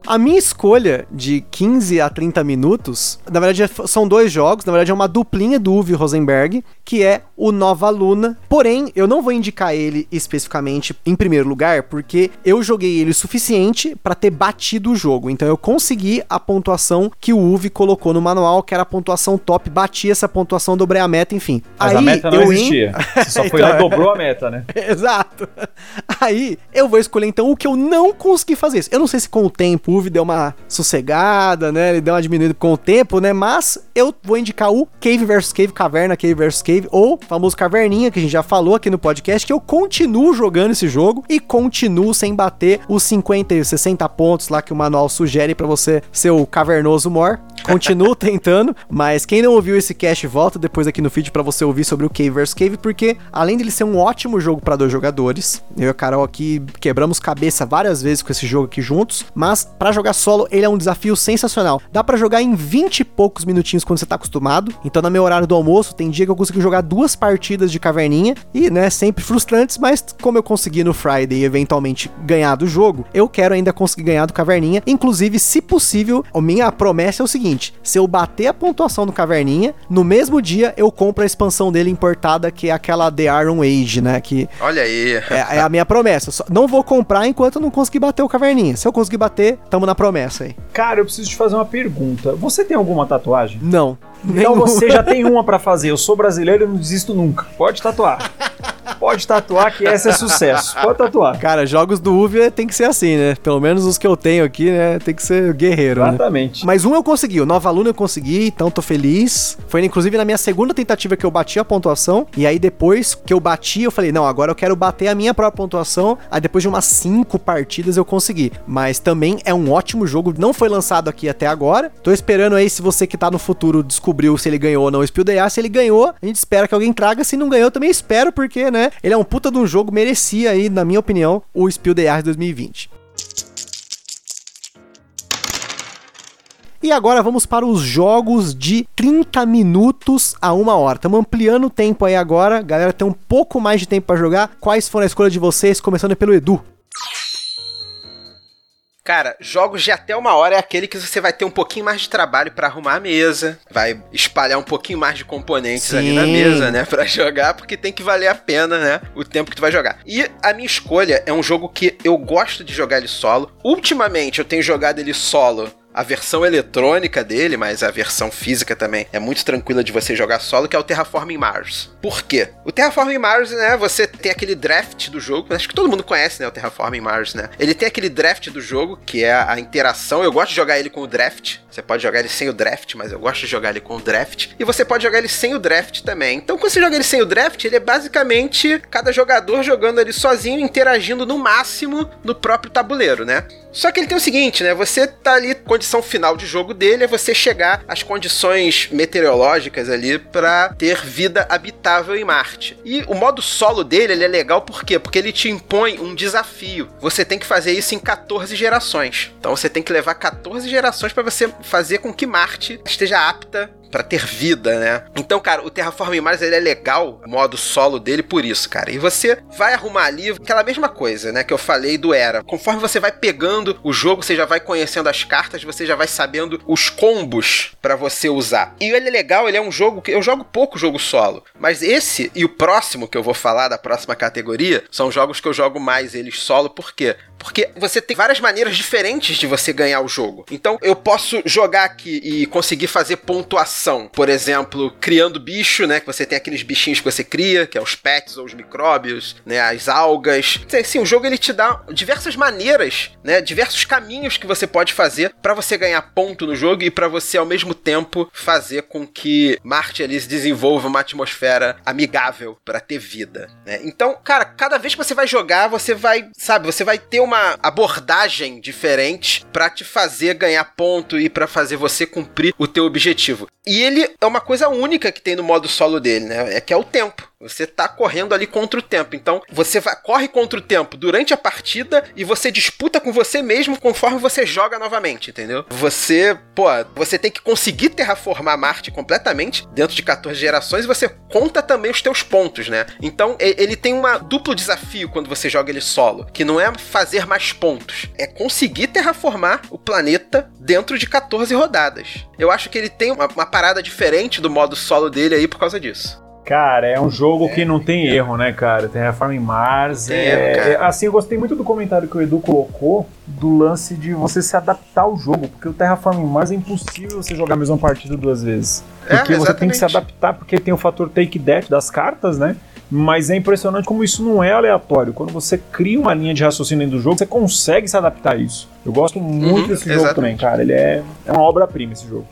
A minha escolha de 15 a 30 minutos, na verdade é são dois jogos, na verdade é uma duplinha do Uwe Rosenberg, que é o Nova Luna. Porém, eu não vou indicar ele especificamente em primeiro lugar, porque eu joguei ele o suficiente para ter batido o jogo. Então eu consegui a pontuação que o Uwe colocou no manual, que era a pontuação top, bati essa pontuação, dobrei a meta, enfim. Mas Aí, a meta não existia. Você só [laughs] foi então, lá e dobrou a meta, né? [laughs] Exato. Aí eu vou escolher então o que eu não consegui fazer. Eu não sei se com o tempo Deu uma sossegada, né? Ele deu uma diminuída com o tempo, né? Mas eu vou indicar o Cave vs Cave, Caverna Cave vs Cave, ou famoso Caverninha, que a gente já falou aqui no podcast, que eu continuo jogando esse jogo e continuo sem bater os 50 e 60 pontos lá que o manual sugere para você ser o cavernoso mor. Continuo [laughs] tentando, mas quem não ouviu esse cast, volta depois aqui no feed para você ouvir sobre o Cave vs Cave, porque além dele ser um ótimo jogo para dois jogadores, eu e a Carol aqui quebramos cabeça várias vezes com esse jogo aqui juntos, mas para jogar solo ele é um desafio sensacional. Dá para jogar em 20 e poucos minutinhos quando você tá acostumado. Então no meu horário do almoço tem dia que eu consigo jogar duas partidas de caverninha e, né, sempre frustrantes, mas como eu consegui no Friday eventualmente ganhar do jogo, eu quero ainda conseguir ganhar do caverninha. Inclusive, se possível, a minha promessa é o seguinte: se eu bater a pontuação do caverninha, no mesmo dia eu compro a expansão dele importada, que é aquela The Iron Age, né, que Olha aí. É, é a minha promessa. Só, não vou comprar enquanto eu não conseguir bater o caverninha. Se eu conseguir bater, tamo na promessa aí. Cara, eu preciso te fazer uma pergunta. Você tem alguma tatuagem? Não. Então Nenhuma. você já [laughs] tem uma para fazer. Eu sou brasileiro e não desisto nunca. Pode tatuar. [laughs] Pode tatuar que esse é sucesso. Pode tatuar. Cara, jogos do UV tem que ser assim, né? Pelo menos os que eu tenho aqui, né? Tem que ser guerreiro, né? Exatamente. Né? Mas um eu consegui. O Nova Luna eu consegui, então tô feliz. Foi inclusive na minha segunda tentativa que eu bati a pontuação. E aí depois que eu bati, eu falei, não, agora eu quero bater a minha própria pontuação. Aí depois de umas cinco partidas eu consegui. Mas também é um ótimo jogo. Não foi lançado aqui até agora. Tô esperando aí se você que tá no futuro descobriu se ele ganhou ou não o Spiel Se ele ganhou, a gente espera que alguém traga. Se não ganhou, também espero, porque, né? Ele é um puta de um jogo, merecia aí, na minha opinião, o Spiel the 2020. E agora vamos para os jogos de 30 minutos a uma hora. Estamos ampliando o tempo aí agora. Galera, tem um pouco mais de tempo para jogar. Quais foram a escolha de vocês? Começando pelo Edu. Cara, jogos de até uma hora é aquele que você vai ter um pouquinho mais de trabalho para arrumar a mesa, vai espalhar um pouquinho mais de componentes Sim. ali na mesa, né, para [laughs] jogar, porque tem que valer a pena, né, o tempo que tu vai jogar. E a minha escolha é um jogo que eu gosto de jogar ele solo. Ultimamente eu tenho jogado ele solo a versão eletrônica dele, mas a versão física também é muito tranquila de você jogar solo, que é o Terraforming Mars. Por quê? O Terraforming Mars, né, você tem aquele draft do jogo, acho que todo mundo conhece, né, o Terraforming Mars, né? Ele tem aquele draft do jogo, que é a interação, eu gosto de jogar ele com o draft, você pode jogar ele sem o draft, mas eu gosto de jogar ele com o draft, e você pode jogar ele sem o draft também. Então, quando você joga ele sem o draft, ele é basicamente cada jogador jogando ali sozinho, interagindo no máximo no próprio tabuleiro, né? Só que ele tem o seguinte, né? Você tá ali, condição final de jogo dele é você chegar às condições meteorológicas ali para ter vida habitável em Marte. E o modo solo dele, ele é legal por quê? Porque ele te impõe um desafio. Você tem que fazer isso em 14 gerações. Então você tem que levar 14 gerações para você fazer com que Marte esteja apta para ter vida, né? Então, cara, o Terraforming Mars ele é legal, o modo solo dele por isso, cara. E você vai arrumar ali aquela mesma coisa, né, que eu falei do Era. Conforme você vai pegando o jogo, você já vai conhecendo as cartas, você já vai sabendo os combos para você usar. E ele é legal, ele é um jogo que eu jogo pouco jogo solo, mas esse e o próximo que eu vou falar da próxima categoria são jogos que eu jogo mais eles solo, por quê? Porque você tem várias maneiras diferentes de você ganhar o jogo. Então, eu posso jogar aqui e conseguir fazer pontuação, por exemplo, criando bicho, né? Que você tem aqueles bichinhos que você cria, que é os pets ou os micróbios, né? As algas. Sim, o jogo ele te dá diversas maneiras, né? Diversos caminhos que você pode fazer para você ganhar ponto no jogo e para você ao mesmo tempo fazer com que Marte ali se desenvolva uma atmosfera amigável para ter vida, né? Então, cara, cada vez que você vai jogar, você vai, sabe, você vai ter uma abordagem diferente para te fazer ganhar ponto e para fazer você cumprir o teu objetivo. E ele é uma coisa única que tem no modo solo dele, né? É que é o tempo. Você tá correndo ali contra o tempo. Então, você vai, corre contra o tempo durante a partida e você disputa com você mesmo conforme você joga novamente, entendeu? Você, pô, você tem que conseguir terraformar Marte completamente dentro de 14 gerações e você conta também os teus pontos, né? Então, ele tem um duplo desafio quando você joga ele solo, que não é fazer mais pontos, é conseguir terraformar o planeta dentro de 14 rodadas. Eu acho que ele tem uma, uma parada diferente do modo solo dele aí por causa disso. Cara, é um jogo é, que não tem é. erro, né, cara? Terraform Mars. É, é, assim, eu gostei muito do comentário que o Edu colocou do lance de você se adaptar ao jogo, porque o Terraform Mars é impossível você jogar a mesma partida duas vezes. É, porque você tem que se adaptar, porque tem o fator take that das cartas, né? Mas é impressionante como isso não é aleatório. Quando você cria uma linha de raciocínio do jogo, você consegue se adaptar a isso. Eu gosto muito uhum, desse exatamente. jogo também, cara. Ele é, é uma obra-prima esse jogo.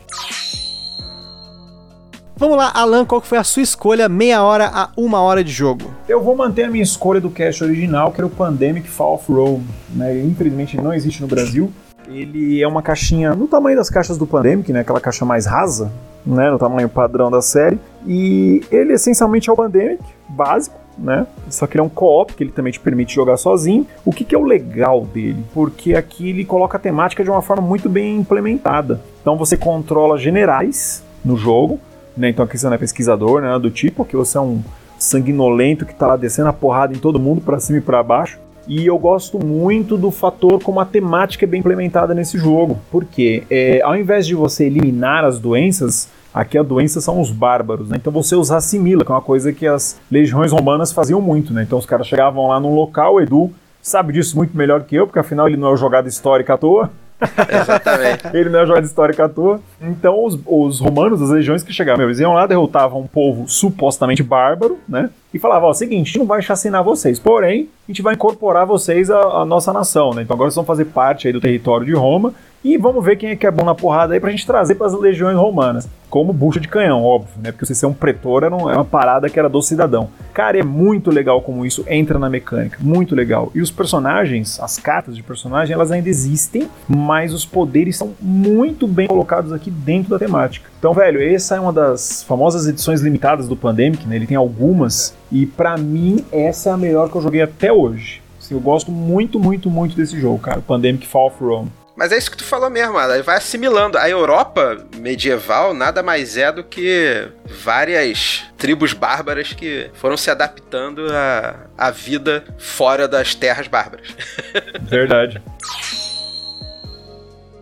Vamos lá, Alan, qual foi a sua escolha meia hora a uma hora de jogo? Eu vou manter a minha escolha do cast original, que era o Pandemic Fall of Rome. Né? Infelizmente não existe no Brasil. Ele é uma caixinha no tamanho das caixas do Pandemic, né? aquela caixa mais rasa, né? no tamanho padrão da série. E ele essencialmente é o Pandemic básico, né? Só que ele é um co-op que ele também te permite jogar sozinho. O que, que, é o legal dele? Porque aqui ele coloca a temática de uma forma muito bem implementada. Então você controla generais no jogo, né? Então aqui você não é pesquisador, né? Do tipo, que você é um sanguinolento que tá lá descendo a porrada em todo mundo para cima e para baixo. E eu gosto muito do fator como a temática é bem implementada nesse jogo. Porque é, ao invés de você eliminar as doenças, aqui a doença são os bárbaros, né? Então você os assimila, que é uma coisa que as legiões romanas faziam muito, né? Então os caras chegavam lá num local, o Edu sabe disso muito melhor que eu, porque afinal ele não é jogada histórica à toa. [laughs] Exatamente. ele não é jogada histórica à toa. Então, os, os romanos, as legiões que chegavam, eles iam lá, derrotavam um povo supostamente bárbaro, né? E falavam: ó, seguinte, não vai chacinar vocês, porém, a gente vai incorporar vocês à, à nossa nação, né? Então agora vocês vão fazer parte aí do território de Roma e vamos ver quem é que é bom na porrada aí pra gente trazer para as legiões romanas. Como bucha de canhão, óbvio, né? Porque você ser um pretor era, era uma parada que era do cidadão. Cara, é muito legal como isso entra na mecânica. Muito legal. E os personagens, as cartas de personagem, elas ainda existem, mas os poderes são muito bem colocados aqui dentro da temática. Então, velho, essa é uma das famosas edições limitadas do Pandemic, né? Ele tem algumas, e para mim, essa é a melhor que eu joguei até hoje. Assim, eu gosto muito, muito, muito desse jogo, cara. Pandemic Fall of Rome. Mas é isso que tu falou mesmo, ela vai assimilando. A Europa medieval nada mais é do que várias tribos bárbaras que foram se adaptando à, à vida fora das terras bárbaras. [laughs] Verdade.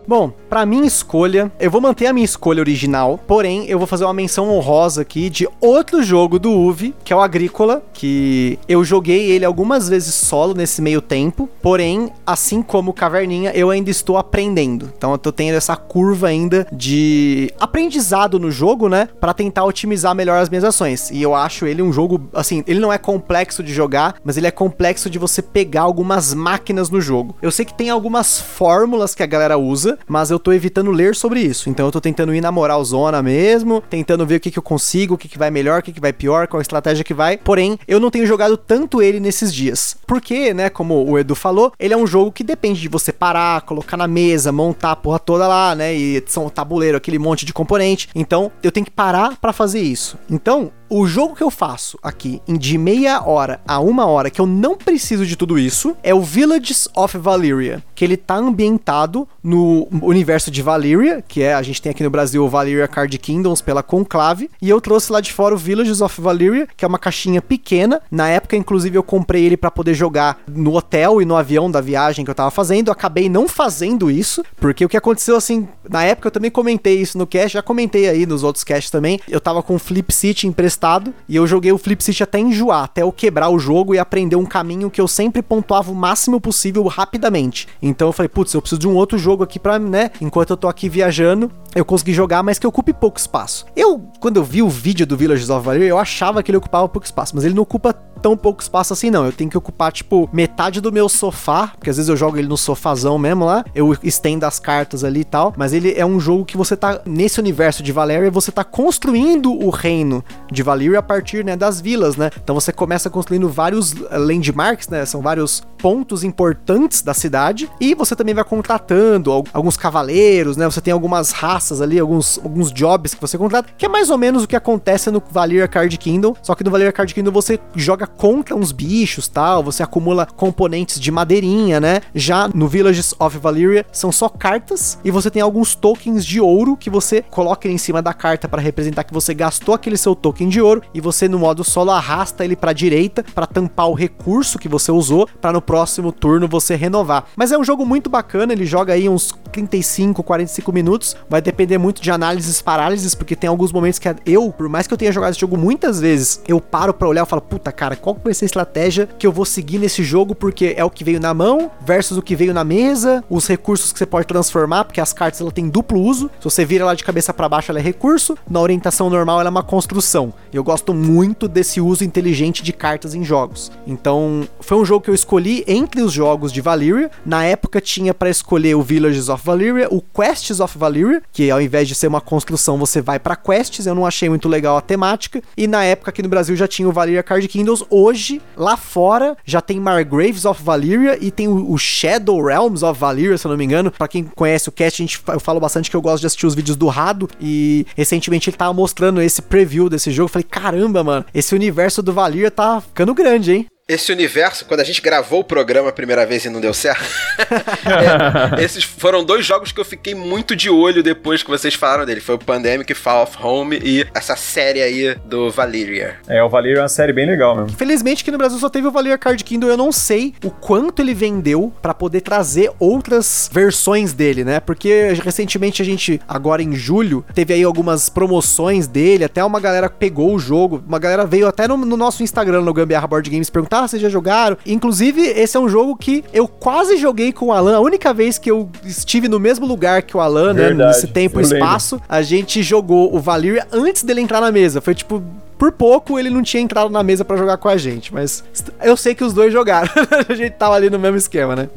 Bom, para minha escolha, eu vou manter a minha escolha original, porém eu vou fazer uma menção honrosa aqui de outro jogo do UV, que é o Agrícola, que eu joguei ele algumas vezes solo nesse meio tempo, porém, assim como Caverninha, eu ainda estou aprendendo. Então eu tô tendo essa curva ainda de aprendizado no jogo, né, para tentar otimizar melhor as minhas ações. E eu acho ele um jogo, assim, ele não é complexo de jogar, mas ele é complexo de você pegar algumas máquinas no jogo. Eu sei que tem algumas fórmulas que a galera usa, mas eu tô evitando ler sobre isso. Então eu tô tentando ir na moral zona mesmo, tentando ver o que, que eu consigo, o que, que vai melhor, o que, que vai pior, qual a estratégia que vai. Porém, eu não tenho jogado tanto ele nesses dias. Porque, né, como o Edu falou, ele é um jogo que depende de você parar, colocar na mesa, montar a porra toda lá, né? E são tabuleiro, aquele monte de componente. Então, eu tenho que parar para fazer isso. Então, o jogo que eu faço aqui em de meia hora a uma hora, que eu não preciso de tudo isso, é o Villages of Valyria, que ele tá ambientado no universo de Valyria, que é, a gente tem aqui no Brasil o Valyria Card Kingdoms pela Conclave, e eu trouxe lá de fora o Villages of Valyria, que é uma caixinha pequena. Na época, inclusive, eu comprei ele para poder jogar no hotel e no avião da viagem que eu tava fazendo. Acabei não fazendo isso, porque o que aconteceu assim, na época eu também comentei isso no cast, já comentei aí nos outros casts também. Eu tava com o Flip City emprestado e eu joguei o Flip City até enjoar, até eu quebrar o jogo e aprender um caminho que eu sempre pontuava o máximo possível rapidamente. Então eu falei, putz, eu preciso de um outro jogo aqui né, enquanto eu tô aqui viajando, eu consegui jogar, mas que ocupe pouco espaço. Eu, quando eu vi o vídeo do Villages of Valor, eu achava que ele ocupava pouco espaço, mas ele não ocupa tão pouco espaço assim, não. Eu tenho que ocupar, tipo, metade do meu sofá, porque às vezes eu jogo ele no sofazão mesmo lá, eu estendo as cartas ali e tal, mas ele é um jogo que você tá, nesse universo de Valéria, você tá construindo o reino de Valyria a partir, né, das vilas, né? Então você começa construindo vários eh, landmarks, né? São vários pontos importantes da cidade, e você também vai contratando alguns cavaleiros, né? Você tem algumas raças ali, alguns, alguns jobs que você contrata, que é mais ou menos o que acontece no Valyria Card Kingdom, só que no Valyria Card Kingdom você joga contra uns bichos, tal, você acumula componentes de madeirinha, né? Já no Villages of Valyria são só cartas e você tem alguns tokens de ouro que você coloca em cima da carta para representar que você gastou aquele seu token de ouro e você no modo solo arrasta ele para direita para tampar o recurso que você usou para no próximo turno você renovar. Mas é um jogo muito bacana, ele joga aí uns 35, 45 minutos, vai depender muito de análises parálises, porque tem alguns momentos que eu, por mais que eu tenha jogado esse jogo muitas vezes, eu paro para olhar e falo, puta cara, qual vai ser a estratégia que eu vou seguir nesse jogo, porque é o que veio na mão versus o que veio na mesa, os recursos que você pode transformar, porque as cartas ela tem duplo uso. Se você vira ela de cabeça para baixo, ela é recurso, na orientação normal ela é uma construção. Eu gosto muito desse uso inteligente de cartas em jogos. Então, foi um jogo que eu escolhi entre os jogos de Valyria. Na época tinha para escolher o Villages of Valyria, o Quests of Valyria, que ao invés de ser uma construção, você vai para quests. Eu não achei muito legal a temática. E na época aqui no Brasil já tinha o Valyria Card Kingdoms. Hoje, lá fora, já tem Margraves of Valyria e tem o, Shadow Realms of Valyria, se eu não me engano. Para quem conhece o cast, a gente, eu falo bastante que eu gosto de assistir os vídeos do Rado e recentemente ele tava mostrando esse preview desse jogo. Eu falei, caramba, mano, esse universo do Valyria tá ficando grande, hein? Esse universo, quando a gente gravou o programa a primeira vez e não deu certo, [laughs] é, [laughs] esses foram dois jogos que eu fiquei muito de olho depois que vocês falaram dele. Foi o Pandemic, Fall of Home e essa série aí do Valyria. É, o Valyria é uma série bem legal mesmo. Felizmente que no Brasil só teve o Valyria Card Kingdom, eu não sei o quanto ele vendeu para poder trazer outras versões dele, né? Porque recentemente a gente, agora em julho, teve aí algumas promoções dele, até uma galera pegou o jogo, uma galera veio até no, no nosso Instagram, no Gambiarra Board Games, perguntar tá? Vocês já jogaram? Inclusive, esse é um jogo que eu quase joguei com o Alan. A única vez que eu estive no mesmo lugar que o Alan, né? Nesse tempo e espaço, a gente jogou o Valyria antes dele entrar na mesa. Foi tipo por pouco ele não tinha entrado na mesa para jogar com a gente, mas eu sei que os dois jogaram. [laughs] a gente tava ali no mesmo esquema, né?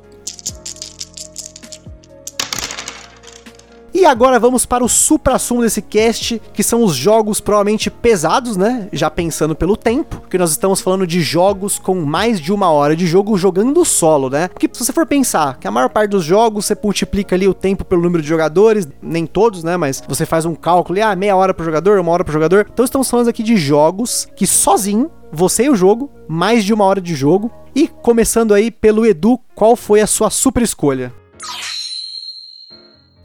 E agora vamos para o supra-sumo desse cast, que são os jogos provavelmente pesados, né? Já pensando pelo tempo, que nós estamos falando de jogos com mais de uma hora de jogo jogando solo, né? Porque se você for pensar que a maior parte dos jogos você multiplica ali o tempo pelo número de jogadores, nem todos, né? Mas você faz um cálculo, e, ah, meia hora pro jogador, uma hora pro jogador. Então estamos falando aqui de jogos que sozinho você e o jogo, mais de uma hora de jogo. E começando aí pelo Edu, qual foi a sua super escolha?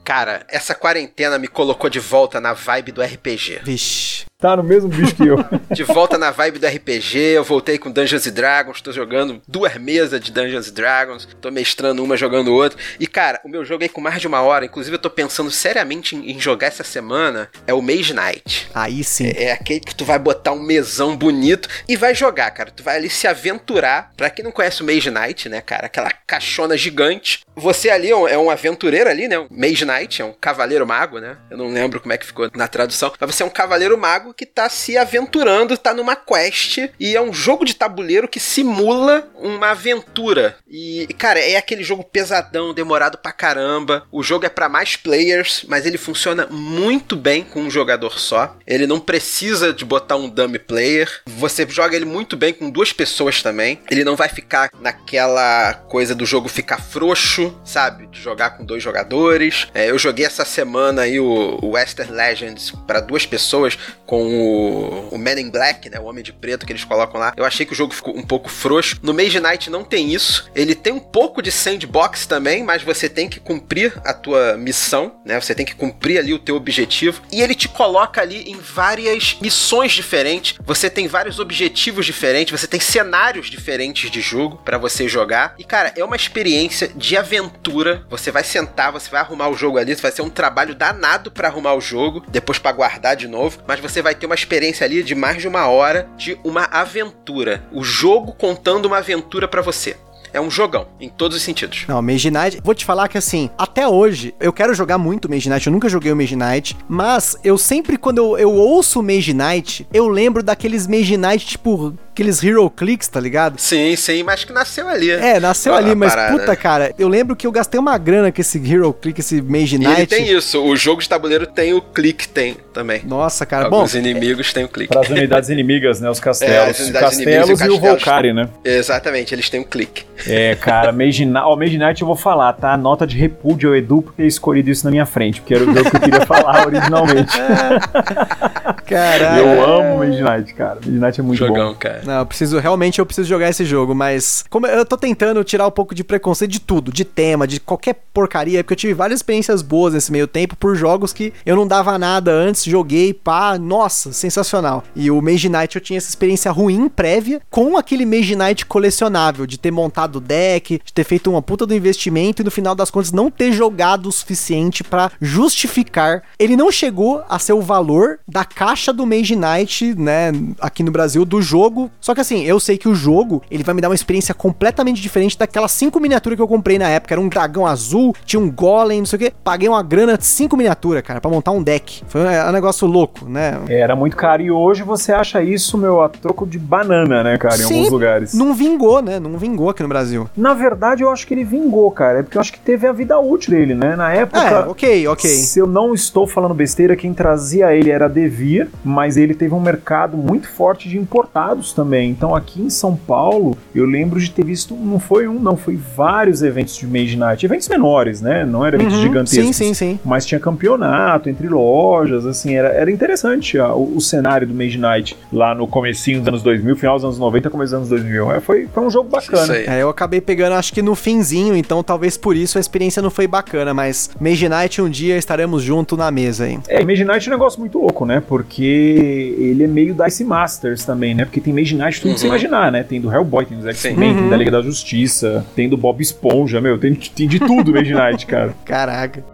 Cara, essa quarentena me colocou de volta na vibe do RPG. Vixe. Tá no mesmo bicho que eu. [laughs] de volta na vibe do RPG, eu voltei com Dungeons Dragons, tô jogando duas mesas de Dungeons Dragons, tô mestrando uma, jogando outra. E cara, o meu jogo aí com mais de uma hora, inclusive eu tô pensando seriamente em, em jogar essa semana, é o Mage Knight. Aí sim. É, é, aquele que tu vai botar um mesão bonito e vai jogar, cara. Tu vai ali se aventurar. Pra quem não conhece o Mage Knight, né, cara, aquela caixona gigante. Você ali é um, é um aventureiro ali, né? Um Mage Knight, é um cavaleiro mago, né? Eu não lembro como é que ficou na tradução, mas você é um cavaleiro mago que tá se aventurando, tá numa quest e é um jogo de tabuleiro que simula uma aventura. E, cara, é aquele jogo pesadão, demorado pra caramba. O jogo é para mais players, mas ele funciona muito bem com um jogador só. Ele não precisa de botar um dummy player. Você joga ele muito bem com duas pessoas também. Ele não vai ficar naquela coisa do jogo ficar frouxo, sabe? De jogar com dois jogadores. É, eu joguei essa semana aí o, Western Legends para duas pessoas com o, o Man in Black, né? O Homem de Preto que eles colocam lá. Eu achei que o jogo ficou um pouco frouxo. No Mage Knight não tem isso. Ele tem um pouco de sandbox também, mas você tem que cumprir a tua missão, né? Você tem que cumprir ali o teu objetivo. E ele te coloca ali em várias missões diferentes. Você tem vários objetivos diferentes, você tem cenários diferentes de jogo para você jogar. E cara, é uma experiência de aventura. Você vai sentar, você vai arrumar o jogo ali, vai ser um trabalho danado para arrumar o jogo, depois para guardar de novo, mas você vai ter uma experiência ali de mais de uma hora de uma aventura. O jogo contando uma aventura para você. É um jogão, em todos os sentidos. Não, Mage Knight, vou te falar que assim, até hoje, eu quero jogar muito Mage Knight, eu nunca joguei o Mage Knight, mas eu sempre, quando eu, eu ouço Mage Knight, eu lembro daqueles Mage Knight, tipo, aqueles Hero Clicks, tá ligado? Sim, sim, mas que nasceu ali. É, nasceu ali, mas parada. puta, cara, eu lembro que eu gastei uma grana com esse Hero Click, esse Mage Knight. E ele tem isso, o jogo de tabuleiro tem o clique, tem também. Nossa, cara, Alguns bom. Os inimigos têm o clique. Para as unidades inimigas, né, os [laughs] castelos. É, os castelos e, e o Volcari, né? Exatamente, eles têm o clique. É, cara, Mage Knight, ó, Mage Knight eu vou falar, tá? Nota de repúdio ao Edu porque escolhido isso na minha frente, porque era o jogo que eu queria [laughs] falar originalmente. [laughs] Caralho. Eu amo Mage Knight, cara. Mage Knight é muito Jogão, bom. cara. Não, eu preciso realmente eu preciso jogar esse jogo, mas como eu tô tentando tirar um pouco de preconceito de tudo, de tema, de qualquer porcaria, porque eu tive várias experiências boas nesse meio tempo por jogos que eu não dava nada antes, joguei, pá, nossa, sensacional. E o Mage Knight eu tinha essa experiência ruim prévia com aquele Mage Knight colecionável, de ter montado o deck, de ter feito uma puta do investimento e no final das contas não ter jogado o suficiente para justificar. Ele não chegou a ser o valor da caixa do Mage Knight, né, aqui no Brasil do jogo. Só que assim, eu sei que o jogo, ele vai me dar uma experiência completamente diferente daquelas cinco miniaturas que eu comprei na época. Era um dragão azul, tinha um golem, não sei o que. Paguei uma grana de cinco miniaturas, cara, para montar um deck. Foi um, negócio louco, né? Era muito caro. E hoje você acha isso, meu, a troco de banana, né, cara, em Sim, alguns lugares. Não vingou, né? Não vingou aqui no Brasil. Na verdade, eu acho que ele vingou, cara. É porque eu acho que teve a vida útil dele, né? Na época. É, ok, ok. Se eu não estou falando besteira, quem trazia ele era Devir, mas ele teve um mercado muito forte de importados também. Então aqui em São Paulo, eu lembro de ter visto, não foi um, não, foi vários eventos de Mage Night, eventos menores, né? Não eram eventos uhum, gigantescos. Sim, sim, sim. Mas tinha campeonato entre lojas, assim, era, era interessante ó, o, o, cenário do Mage Night lá no comecinho dos anos 2000, final dos anos 90, começo dos anos 2000. É, foi, foi um jogo bacana. É, eu acabei pegando, acho que no finzinho, então talvez por isso a experiência não foi bacana, mas Mage Night um dia estaremos junto na mesa aí. É, Mage Night é um negócio muito louco, né? Porque ele é meio Dice Masters também, né? Porque tem Mage Night tudo uhum. que você uhum. imaginar, né? Tem do Hellboy, tem do X-Men, uhum. tem da Liga da Justiça, tem do Bob Esponja, meu, tem, tem de tudo Mage Knight, cara. [laughs] Caraca.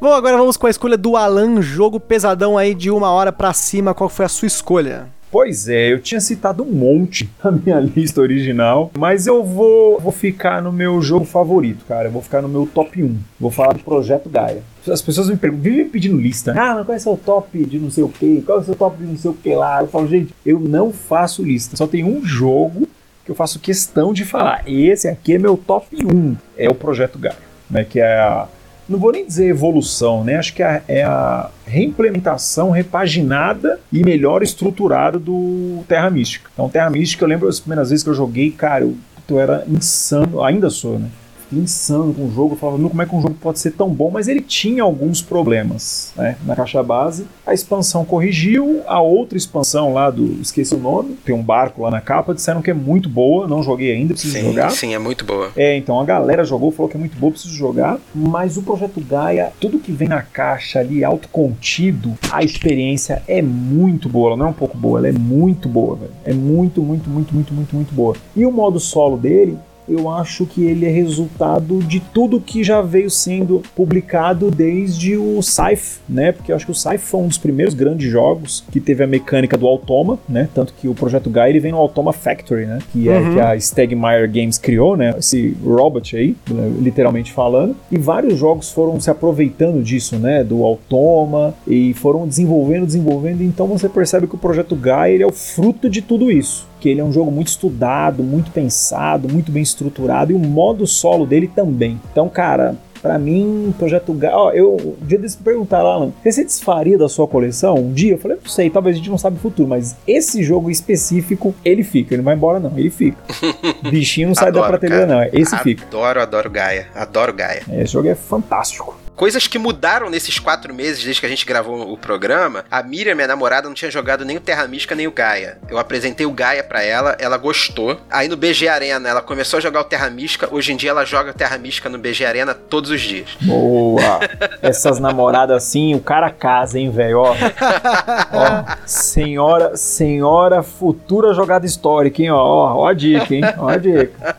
Bom, agora vamos com a escolha do Alan, jogo pesadão aí de uma hora pra cima. Qual foi a sua escolha? Pois é, eu tinha citado um monte [laughs] na minha lista original, mas eu vou, vou ficar no meu jogo favorito, cara. Eu vou ficar no meu top 1. Vou falar do Projeto Gaia. As pessoas me perguntam, vivem pedindo lista. Ah, mas qual é o seu top de não sei o que? Qual é o seu top de não sei o que lá? Eu falo, gente, eu não faço lista. Só tem um jogo que eu faço questão de falar. Esse aqui é meu top 1. É o Projeto Gaia, né? Que é a não vou nem dizer evolução, né? Acho que é, a reimplementação repaginada e melhor estruturada do Terra Mística. Então, Terra Mística, eu lembro as primeiras vezes que eu joguei, cara, eu, eu era insano, ainda sou, né? Insano com o jogo. Eu falava, como é que um jogo pode ser tão bom? Mas ele tinha alguns problemas né? na caixa base. A expansão corrigiu, a outra expansão lá do. Esqueci o nome, tem um barco lá na capa, disseram que é muito boa. Não joguei ainda, preciso sim, jogar. Sim, é muito boa. É, então a galera jogou, falou que é muito boa, preciso jogar. Mas o projeto Gaia, tudo que vem na caixa ali, autocontido, a experiência é muito boa. Ela não é um pouco boa, ela é muito boa, velho. É muito, muito, muito, muito, muito, muito boa. E o modo solo dele eu acho que ele é resultado de tudo que já veio sendo publicado desde o Scythe, né? Porque eu acho que o Scythe foi um dos primeiros grandes jogos que teve a mecânica do Automa, né? Tanto que o projeto Gaia ele vem no Automa Factory, né? Que é uhum. que a Stegmaier Games criou, né? Esse robot aí, né? literalmente falando. E vários jogos foram se aproveitando disso, né? Do Automa e foram desenvolvendo, desenvolvendo. Então você percebe que o projeto Gaia ele é o fruto de tudo isso que ele é um jogo muito estudado, muito pensado, muito bem estruturado e o modo solo dele também. Então, cara, para mim, Projeto Gaia. Ó, eu. Um dia desse perguntar lá, Alan, você se desfaria da sua coleção? Um dia? Eu falei, não sei, talvez a gente não sabe o futuro, mas esse jogo específico, ele fica. Ele não vai embora, não. Ele fica. [laughs] Bichinho não sai adoro, da prateleira, não. Esse adoro, fica. Adoro, adoro Gaia. Adoro Gaia. Esse jogo é fantástico coisas que mudaram nesses quatro meses desde que a gente gravou o programa. A Miriam, minha namorada, não tinha jogado nem o Terra Mística nem o Gaia. Eu apresentei o Gaia para ela, ela gostou. Aí no BG Arena ela começou a jogar o Terra Mística. Hoje em dia ela joga Terra Mística no BG Arena todos os dias. Boa! Essas namoradas assim, o cara casa, hein, velho? Ó. ó. Senhora, senhora futura jogada histórica, hein? Ó, ó, ó a dica, hein? Ó a dica.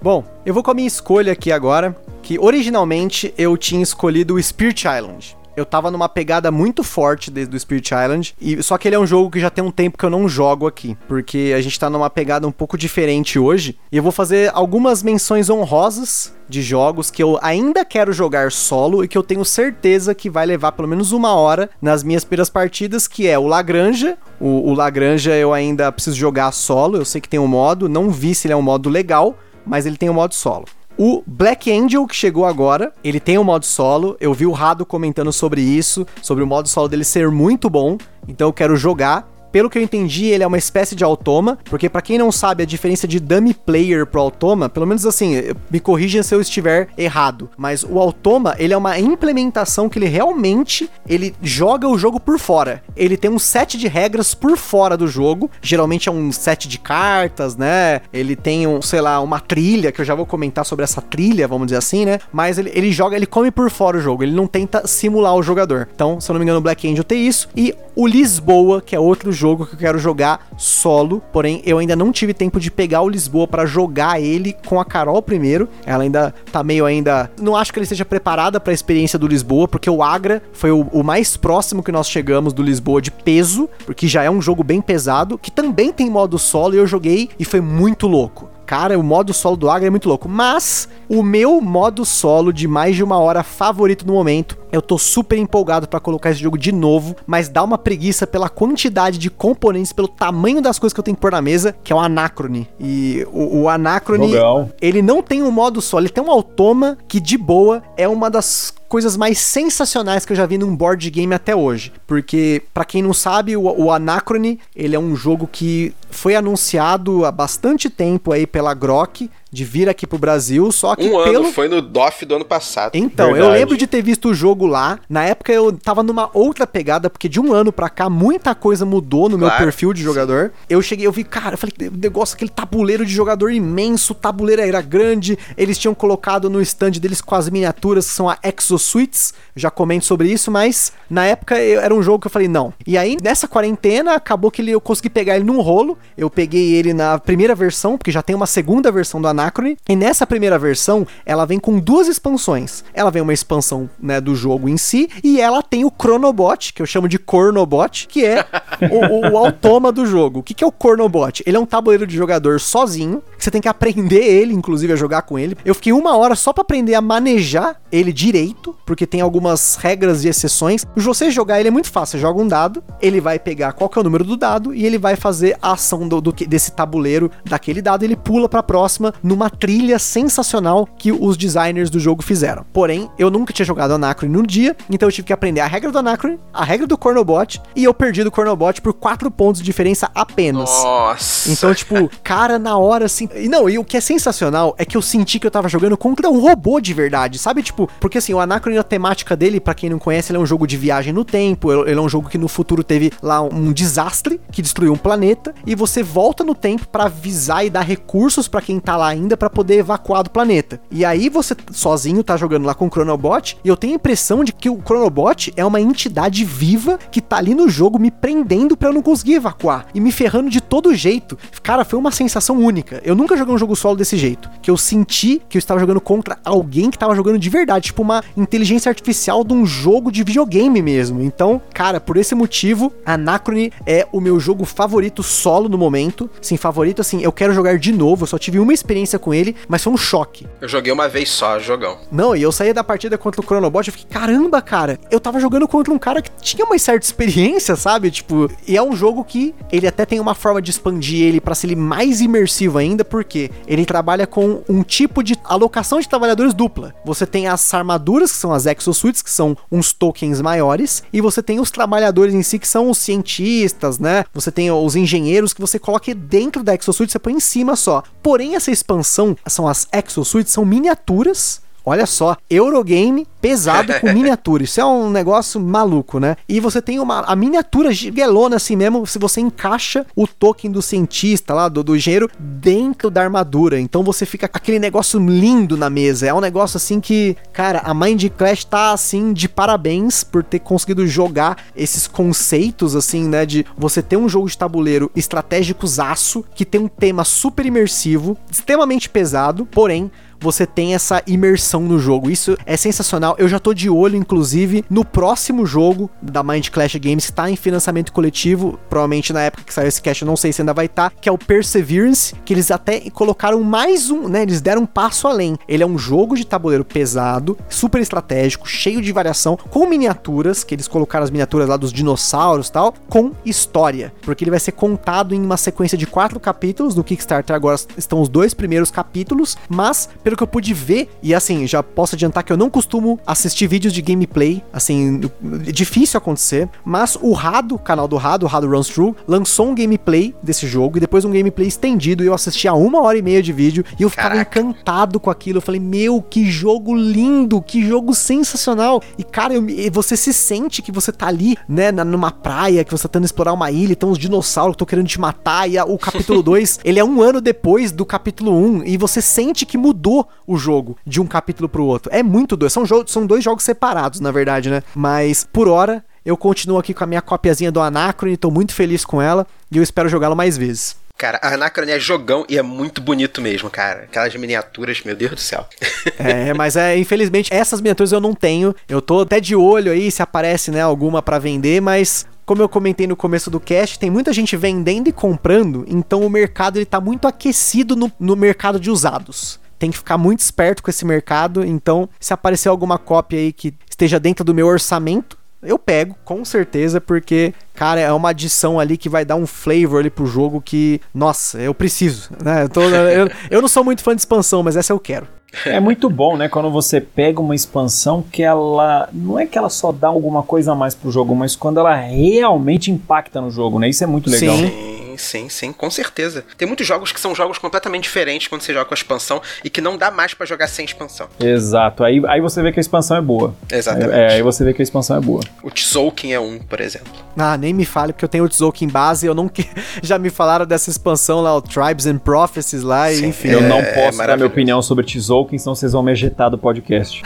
Bom, eu vou com a minha escolha aqui agora, que originalmente eu tinha escolhido o Spirit Island eu tava numa pegada muito forte desde o Spirit Island. E, só que ele é um jogo que já tem um tempo que eu não jogo aqui. Porque a gente tá numa pegada um pouco diferente hoje. E eu vou fazer algumas menções honrosas de jogos que eu ainda quero jogar solo e que eu tenho certeza que vai levar pelo menos uma hora nas minhas primeiras partidas, que é o Lagranja. O, o Lagranja eu ainda preciso jogar solo, eu sei que tem um modo, não vi se ele é um modo legal, mas ele tem um modo solo. O Black Angel, que chegou agora, ele tem o um modo solo. Eu vi o Rado comentando sobre isso, sobre o modo solo dele ser muito bom. Então eu quero jogar. Pelo que eu entendi, ele é uma espécie de automa, porque para quem não sabe a diferença de dummy player pro automa, pelo menos assim, me corrijam se eu estiver errado, mas o automa, ele é uma implementação que ele realmente, ele joga o jogo por fora. Ele tem um set de regras por fora do jogo, geralmente é um set de cartas, né? Ele tem um, sei lá, uma trilha, que eu já vou comentar sobre essa trilha, vamos dizer assim, né? Mas ele, ele joga, ele come por fora o jogo, ele não tenta simular o jogador. Então, se eu não me engano, o Black Angel tem isso e o Lisboa, que é outro jogo que eu quero jogar solo, porém eu ainda não tive tempo de pegar o Lisboa para jogar ele com a Carol primeiro. Ela ainda tá meio ainda, não acho que ele esteja preparada para a experiência do Lisboa, porque o Agra foi o, o, mais próximo que nós chegamos do Lisboa de peso, porque já é um jogo bem pesado, que também tem modo solo e eu joguei e foi muito louco. Cara, o modo solo do Agra é muito louco. Mas o meu modo solo de mais de uma hora favorito no momento, eu tô super empolgado para colocar esse jogo de novo, mas dá uma preguiça pela quantidade de componentes, pelo tamanho das coisas que eu tenho que pôr na mesa, que é o Anacrone. E o, o Anacrone, ele não tem um modo solo, ele tem um automa que de boa é uma das coisas mais sensacionais que eu já vi num board game até hoje. Porque, para quem não sabe, o, o Anacrone, ele é um jogo que foi anunciado há bastante tempo aí pela Grok, de vir aqui pro Brasil, só que um pelo... ano, foi no DOF do ano passado. Então, Verdade. eu lembro de ter visto o jogo lá. Na época eu tava numa outra pegada, porque de um ano pra cá muita coisa mudou no claro. meu perfil de jogador. Eu cheguei, eu vi, cara, eu falei, o negócio, aquele tabuleiro de jogador imenso, o tabuleiro era grande, eles tinham colocado no stand deles com as miniaturas, que são a Exosuites, já comento sobre isso, mas na época eu, era um jogo que eu falei, não. E aí, nessa quarentena, acabou que ele, eu consegui pegar ele num rolo, eu peguei ele na primeira versão, porque já tem uma segunda versão do Anacrone. E nessa primeira versão, ela vem com duas expansões. Ela vem uma expansão, né, do jogo em si, e ela tem o Chronobot, que eu chamo de Cornobot, que é [laughs] o, o, o automa do jogo. O que, que é o Cornobot? Ele é um tabuleiro de jogador sozinho, que você tem que aprender ele, inclusive, a jogar com ele. Eu fiquei uma hora só para aprender a manejar ele direito, porque tem algumas regras e exceções. Você jogar ele é muito fácil. Você joga um dado, ele vai pegar qual que é o número do dado e ele vai fazer a ação do, do desse tabuleiro daquele dado. Ele pula para próxima numa trilha sensacional que os designers do jogo fizeram. Porém, eu nunca tinha jogado Anacron no dia, então eu tive que aprender a regra do Anacron, a regra do Cornobot e eu perdi do Cornobot por 4 pontos de diferença apenas. Nossa. Então, tipo, cara, na hora assim. E não, e o que é sensacional é que eu senti que eu tava jogando contra um robô de verdade, sabe? Tipo, porque assim, o Anacron, a temática dele, para quem não conhece, ele é um jogo de viagem no tempo, ele é um jogo que no futuro teve lá um desastre que destruiu um planeta e você volta no tempo para avisar e dar recursos para quem tá lá ainda para poder evacuar do planeta. E aí você sozinho tá jogando lá com o Chronobot e eu tenho a impressão de que o Chronobot é uma entidade viva que tá ali no jogo me prendendo para eu não conseguir evacuar e me ferrando de todo jeito. Cara, foi uma sensação única. Eu nunca joguei um jogo solo desse jeito, que eu senti que eu estava jogando contra alguém que tava jogando de verdade, tipo uma inteligência artificial de um jogo de videogame mesmo. Então, cara, por esse motivo, Anacrone é o meu jogo favorito solo no momento. Sim, favorito assim, eu quero jogar de novo, eu só tive uma experiência com ele, mas foi um choque. Eu joguei uma vez só, jogão. Não, e eu saí da partida contra o Chronobot, eu fiquei, caramba, cara, eu tava jogando contra um cara que tinha uma certa experiência, sabe? Tipo, e é um jogo que ele até tem uma forma de expandir ele para ser mais imersivo ainda, porque ele trabalha com um tipo de alocação de trabalhadores dupla. Você tem as armaduras, que são as exosuits, que são uns tokens maiores, e você tem os trabalhadores em si, que são os cientistas, né? Você tem os engenheiros que você coloca dentro da exosuit, você põe em cima só. Porém, essa expansão são as exosuits, são miniaturas Olha só, Eurogame pesado com [laughs] miniatura. Isso é um negócio maluco, né? E você tem uma a miniatura giguelona assim mesmo, se você encaixa o token do cientista lá, do, do engenheiro, dentro da armadura. Então você fica com aquele negócio lindo na mesa. É um negócio assim que, cara, a Mind Clash tá assim de parabéns por ter conseguido jogar esses conceitos assim, né? De você ter um jogo de tabuleiro estratégico aço, que tem um tema super imersivo, extremamente pesado, porém você tem essa imersão no jogo. Isso é sensacional. Eu já tô de olho, inclusive, no próximo jogo da Mind Clash Games, que tá em financiamento coletivo, provavelmente na época que saiu esse cast, eu não sei se ainda vai estar, tá, que é o Perseverance, que eles até colocaram mais um, né? Eles deram um passo além. Ele é um jogo de tabuleiro pesado, super estratégico, cheio de variação, com miniaturas, que eles colocaram as miniaturas lá dos dinossauros e tal, com história. Porque ele vai ser contado em uma sequência de quatro capítulos. No Kickstarter agora estão os dois primeiros capítulos, mas pelo que eu pude ver, e assim, já posso adiantar que eu não costumo assistir vídeos de gameplay, assim, é difícil acontecer, mas o Rado, canal do Rado, o Rado Runs True, lançou um gameplay desse jogo e depois um gameplay estendido e eu assisti a uma hora e meia de vídeo e eu ficava Caraca. encantado com aquilo. Eu falei, meu, que jogo lindo, que jogo sensacional. E cara, eu, você se sente que você tá ali, né, numa praia, que você tá tentando explorar uma ilha, então os dinossauros estão querendo te matar, e a, o capítulo [laughs] 2, ele é um ano depois do capítulo 1, um, e você sente que mudou o jogo de um capítulo pro outro. É muito doido. São, são dois jogos separados, na verdade, né? Mas, por hora, eu continuo aqui com a minha copiazinha do Anacron e tô muito feliz com ela, e eu espero jogá-la mais vezes. Cara, a Anacron é jogão e é muito bonito mesmo, cara. Aquelas miniaturas, meu Deus do céu. [laughs] é, mas é, infelizmente, essas miniaturas eu não tenho. Eu tô até de olho aí se aparece, né, alguma para vender, mas como eu comentei no começo do cast, tem muita gente vendendo e comprando, então o mercado ele tá muito aquecido no, no mercado de usados. Tem que ficar muito esperto com esse mercado, então se aparecer alguma cópia aí que esteja dentro do meu orçamento, eu pego, com certeza, porque, cara, é uma adição ali que vai dar um flavor ali pro jogo que, nossa, eu preciso, né? Eu, tô, eu, eu não sou muito fã de expansão, mas essa eu quero. É muito bom, né? Quando você pega uma expansão que ela. Não é que ela só dá alguma coisa a mais pro jogo, mas quando ela realmente impacta no jogo, né? Isso é muito legal. Sim sim, sim, com certeza. Tem muitos jogos que são jogos completamente diferentes quando você joga com a expansão e que não dá mais para jogar sem expansão. Exato. Aí, aí você vê que a expansão é boa. Exatamente. É, aí você vê que a expansão é boa. O Tzolk'in é um, por exemplo. Ah, nem me fale, porque eu tenho o Tzolk'in base eu não. [laughs] Já me falaram dessa expansão lá, o Tribes and Prophecies lá, sim, enfim. Eu não é, posso é dar minha opinião sobre Tzolk'in, senão vocês vão me ejetar do podcast.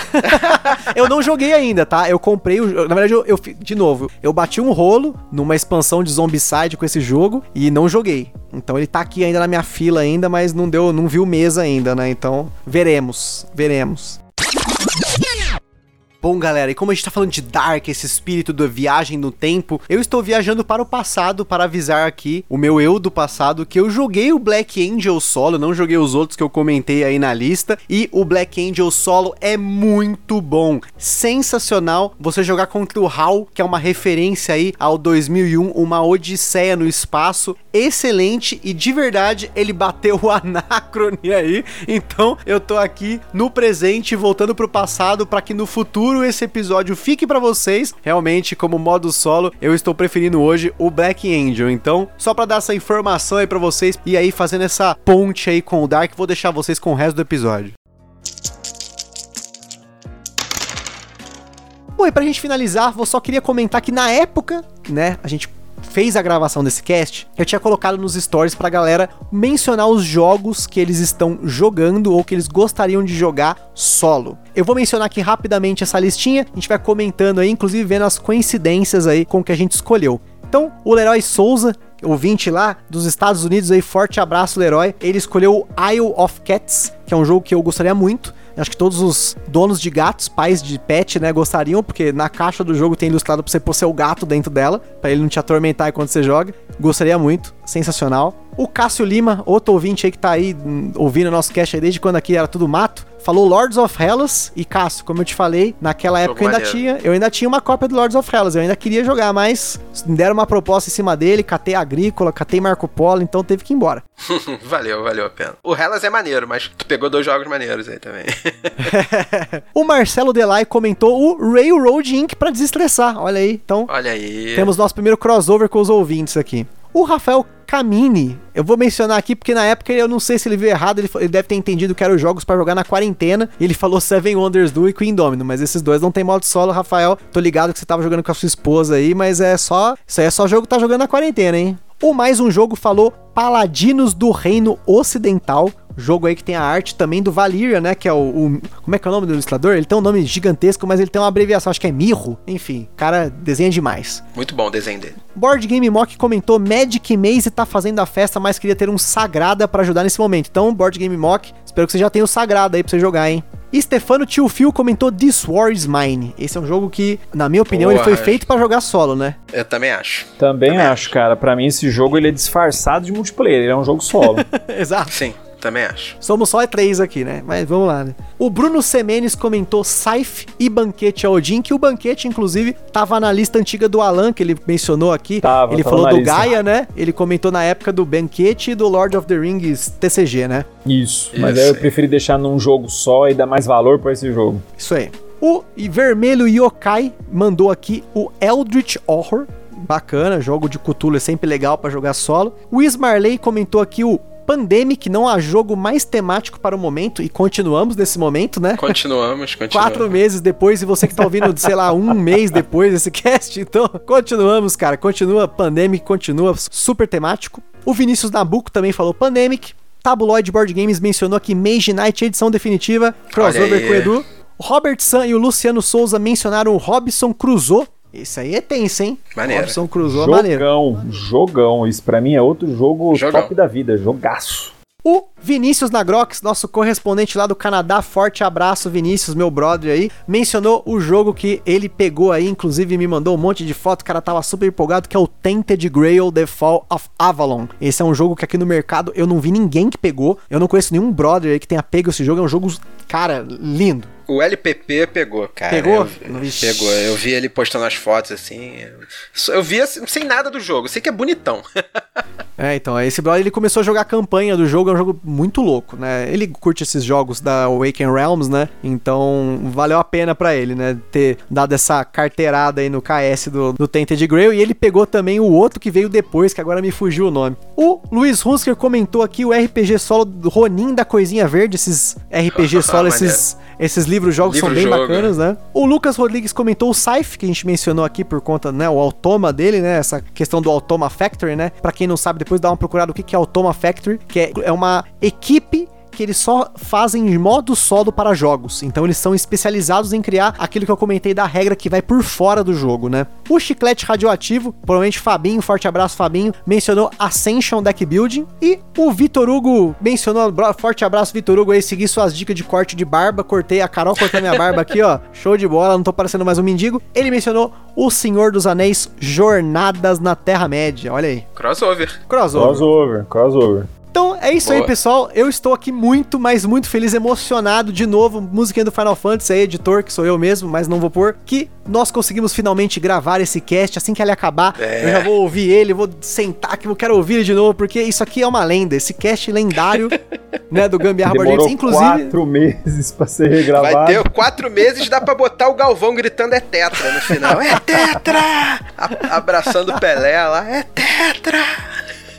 [laughs] eu não joguei ainda, tá? Eu comprei o. Na verdade, eu, eu, de novo, eu bati um rolo numa expansão de Zombicide com esse jogo e não joguei. Então ele tá aqui ainda na minha fila ainda, mas não deu, não viu mesa ainda, né? Então, veremos, veremos. Bom, galera, e como a gente tá falando de Dark, esse espírito da viagem no tempo, eu estou viajando para o passado para avisar aqui o meu eu do passado que eu joguei o Black Angel solo, não joguei os outros que eu comentei aí na lista, e o Black Angel solo é muito bom, sensacional. Você jogar contra o HAL, que é uma referência aí ao 2001, uma odisseia no espaço, excelente e de verdade ele bateu o [laughs] Anacrone aí, então eu tô aqui no presente voltando pro passado para que no futuro futuro esse episódio fique para vocês. Realmente, como modo solo, eu estou preferindo hoje o Black Angel. Então, só para dar essa informação aí para vocês e aí fazendo essa ponte aí com o Dark, vou deixar vocês com o resto do episódio. Bom, e pra gente finalizar, eu só queria comentar que na época, né, a gente fez a gravação desse cast, eu tinha colocado nos stories pra galera mencionar os jogos que eles estão jogando ou que eles gostariam de jogar solo. Eu vou mencionar aqui rapidamente essa listinha, a gente vai comentando aí, inclusive vendo as coincidências aí com o que a gente escolheu. Então, o Leroy Souza, ouvinte lá dos Estados Unidos aí, forte abraço, Leroy. Ele escolheu Isle of Cats, que é um jogo que eu gostaria muito. Acho que todos os donos de gatos, pais de pet, né, gostariam, porque na caixa do jogo tem ilustrado pra você pôr seu gato dentro dela, para ele não te atormentar enquanto você joga. Gostaria muito, sensacional. O Cássio Lima, outro ouvinte aí que tá aí hum, ouvindo nosso cast aí desde quando aqui era tudo mato, falou Lords of Hellas e Cássio, como eu te falei, naquela época eu ainda tinha, eu ainda tinha uma cópia do Lords of Hellas, eu ainda queria jogar, mas me deram uma proposta em cima dele, catei Agrícola, catei Marco Polo, então teve que ir embora. [laughs] valeu, valeu a pena. O Hellas é maneiro, mas tu pegou dois jogos maneiros aí também. [laughs] [laughs] o Marcelo Delay comentou o Railroad Inc para desestressar, olha aí. Então, olha aí. Temos nosso primeiro crossover com os ouvintes aqui. O Rafael Camini, eu vou mencionar aqui porque na época eu não sei se ele viu errado, ele, ele deve ter entendido que eram jogos para jogar na quarentena. E ele falou Seven Wonders Do e Queen Domino, mas esses dois não tem modo solo, Rafael. Tô ligado que você tava jogando com a sua esposa aí, mas é só. Isso aí é só jogo que tá jogando na quarentena, hein? O mais um jogo falou Paladinos do Reino Ocidental, Jogo aí que tem a arte também do Valyria, né? Que é o, o, Como é que é o nome do ilustrador? Ele tem um nome gigantesco, mas ele tem uma abreviação, acho que é Mirro. Enfim, cara desenha demais. Muito bom o desenho dele. Board Game Mock comentou: Magic Maze tá fazendo a festa, mas queria ter um Sagrada para ajudar nesse momento. Então, Board Game Mock, espero que você já tenha o Sagrada aí pra você jogar, hein? E Stefano Tio Phil comentou This War is Mine. Esse é um jogo que, na minha opinião, Porra, ele foi feito para jogar solo, né? Eu também acho. Também, também acho, acho, cara. Para mim, esse jogo ele é disfarçado de multiplayer. Ele é um jogo solo. [laughs] Exato. Sim. Também acho. Somos só três aqui, né? Mas vamos lá, né? O Bruno Semenes comentou Saif e Banquete Odin, que o Banquete, inclusive, tava na lista antiga do Alan, que ele mencionou aqui. Tava, ele tava falou do lista. Gaia, né? Ele comentou na época do Banquete e do Lord of the Rings TCG, né? Isso. Mas aí eu preferi deixar num jogo só e dar mais valor para esse jogo. Isso aí. O Vermelho Yokai mandou aqui o Eldritch Horror, bacana, jogo de Cthulhu é sempre legal para jogar solo. O Ismarley comentou aqui o Pandemic não há jogo mais temático para o momento e continuamos nesse momento, né? Continuamos, [laughs] continuamos. Quatro meses depois e você que tá ouvindo, sei lá, um mês depois desse cast, então continuamos, cara. Continua Pandemic, continua super temático. O Vinícius Nabuco também falou Pandemic. Tabloid Board Games mencionou aqui Mage Knight, edição definitiva, crossover com o Edu. Robert San e o Luciano Souza mencionaram o Robson Crusoe, esse aí é tenso, hein? Maneiro. Robson Crusoe jogão, maneiro. Jogão, jogão. Isso pra mim é outro jogo jogão. top da vida, jogaço. O Vinícius Nagrox, nosso correspondente lá do Canadá, forte abraço, Vinícius, meu brother aí, mencionou o jogo que ele pegou aí, inclusive me mandou um monte de foto, o cara tava super empolgado, que é o Tainted Grail The Fall of Avalon. Esse é um jogo que aqui no mercado eu não vi ninguém que pegou, eu não conheço nenhum brother aí que tenha pego esse jogo, é um jogo, cara, lindo. O LPP pegou, cara. Pegou? Eu, pegou. Eu vi ele postando as fotos assim. Eu vi assim, sem nada do jogo. sei que é bonitão. [laughs] é, então, esse brother ele começou a jogar a campanha do jogo, é um jogo muito louco, né? Ele curte esses jogos da Awaken Realms, né? Então, valeu a pena para ele, né? Ter dado essa carteirada aí no KS do, do Tainted Grail. E ele pegou também o outro que veio depois, que agora me fugiu o nome. O Luiz Hunsker comentou aqui o RPG solo do Ronin da Coisinha Verde, esses RPG [laughs] solo, esses, esses livros jogos Livro são bem jogo, bacanas, né? O Lucas Rodrigues comentou o Scythe, que a gente mencionou aqui por conta, né, o Automa dele, né, essa questão do Automa Factory, né? Para quem não sabe, depois dá uma procurada o que é Automa Factory, que é, é uma equipe que eles só fazem modo solo para jogos. Então eles são especializados em criar aquilo que eu comentei da regra que vai por fora do jogo, né? O chiclete radioativo, provavelmente Fabinho, forte abraço Fabinho, mencionou Ascension Deck Building e o Vitor Hugo mencionou, forte abraço Vitor Hugo aí, seguir suas dicas de corte de barba, cortei a Carol cortou minha barba aqui, ó. [laughs] Show de bola, não tô parecendo mais um mendigo. Ele mencionou O Senhor dos Anéis Jornadas na Terra-média. Olha aí. Crossover. Crossover. Crossover, crossover. Então é isso Boa. aí, pessoal. Eu estou aqui muito, mas muito feliz, emocionado de novo. Musiquinha do Final Fantasy, aí, editor, que sou eu mesmo, mas não vou pôr. Que nós conseguimos finalmente gravar esse cast. Assim que ele acabar, é. eu já vou ouvir ele, vou sentar que eu quero ouvir ele de novo, porque isso aqui é uma lenda. Esse cast lendário, [laughs] né, do Gambiarra Demorou inclusive. quatro meses pra ser regravado. Vai ter quatro meses, dá pra botar o Galvão gritando é tetra no final. É tetra! abraçando o Pelé lá, é tetra!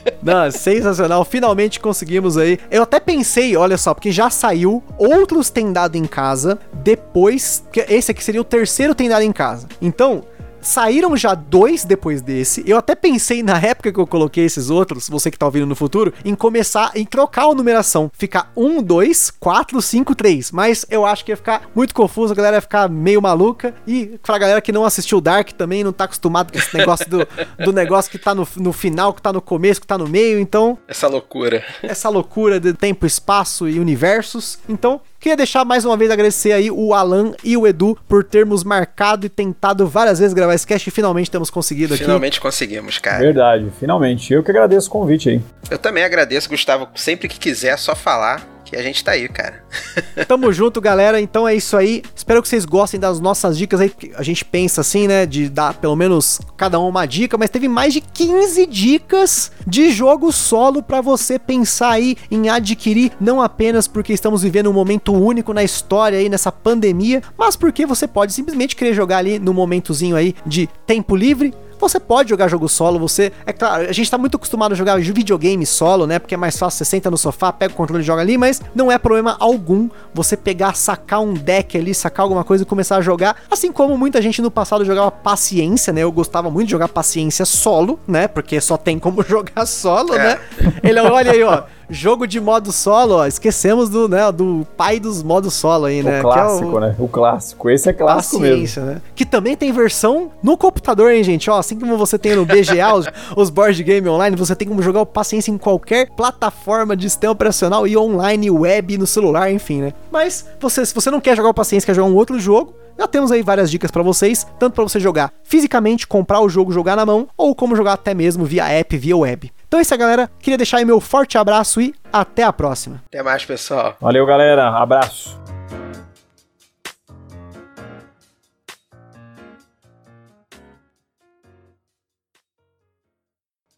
[laughs] Não, sensacional. Finalmente conseguimos aí. Eu até pensei, olha só, porque já saiu outros tem dado em casa depois. Esse aqui seria o terceiro tem dado em casa. Então, Saíram já dois depois desse. Eu até pensei na época que eu coloquei esses outros, você que tá ouvindo no futuro, em começar, em trocar a numeração. Ficar 1, 2, 4, 5, 3. Mas eu acho que ia ficar muito confuso, a galera ia ficar meio maluca. E pra galera que não assistiu Dark também, não tá acostumado com esse negócio do, do negócio que tá no, no final, que tá no começo, que tá no meio. Então. Essa loucura. Essa loucura de tempo, espaço e universos. Então, Queria deixar mais uma vez agradecer aí o Alan e o Edu por termos marcado e tentado várias vezes gravar esse cast e finalmente temos conseguido aqui. Finalmente conseguimos, cara. Verdade, finalmente. Eu que agradeço o convite aí. Eu também agradeço, Gustavo. Sempre que quiser, é só falar que a gente tá aí, cara. [laughs] Tamo junto, galera. Então é isso aí. Espero que vocês gostem das nossas dicas aí. A gente pensa assim, né? De dar pelo menos cada um uma dica, mas teve mais de 15 dicas de jogo solo para você pensar aí em adquirir, não apenas porque estamos vivendo um momento único na história aí nessa pandemia, mas porque você pode simplesmente querer jogar ali no momentozinho aí de tempo livre, você pode jogar jogo solo, você. É claro, a gente tá muito acostumado a jogar videogame solo, né? Porque é mais fácil, você senta no sofá, pega o controle e joga ali, mas não é problema algum você pegar, sacar um deck ali, sacar alguma coisa e começar a jogar. Assim como muita gente no passado jogava paciência, né? Eu gostava muito de jogar paciência solo, né? Porque só tem como [laughs] jogar solo, é. né? Ele olha aí, ó. Jogo de modo solo, ó, esquecemos do, né, do pai dos modos solo aí, né? O clássico, é o... né? O clássico. Esse é clássico Paciência, mesmo. Né? Que também tem versão no computador, hein, gente? Ó, assim como você tem no BGA [laughs] os, os board game online, você tem como jogar o Paciência em qualquer plataforma de sistema operacional e online, web, no celular, enfim, né? Mas você, se você não quer jogar o Paciência, quer jogar um outro jogo, já temos aí várias dicas para vocês, tanto para você jogar fisicamente, comprar o jogo, jogar na mão, ou como jogar até mesmo via app, via web. Então é isso aí, galera. Queria deixar aí meu forte abraço e até a próxima. Até mais, pessoal. Valeu, galera. Abraço.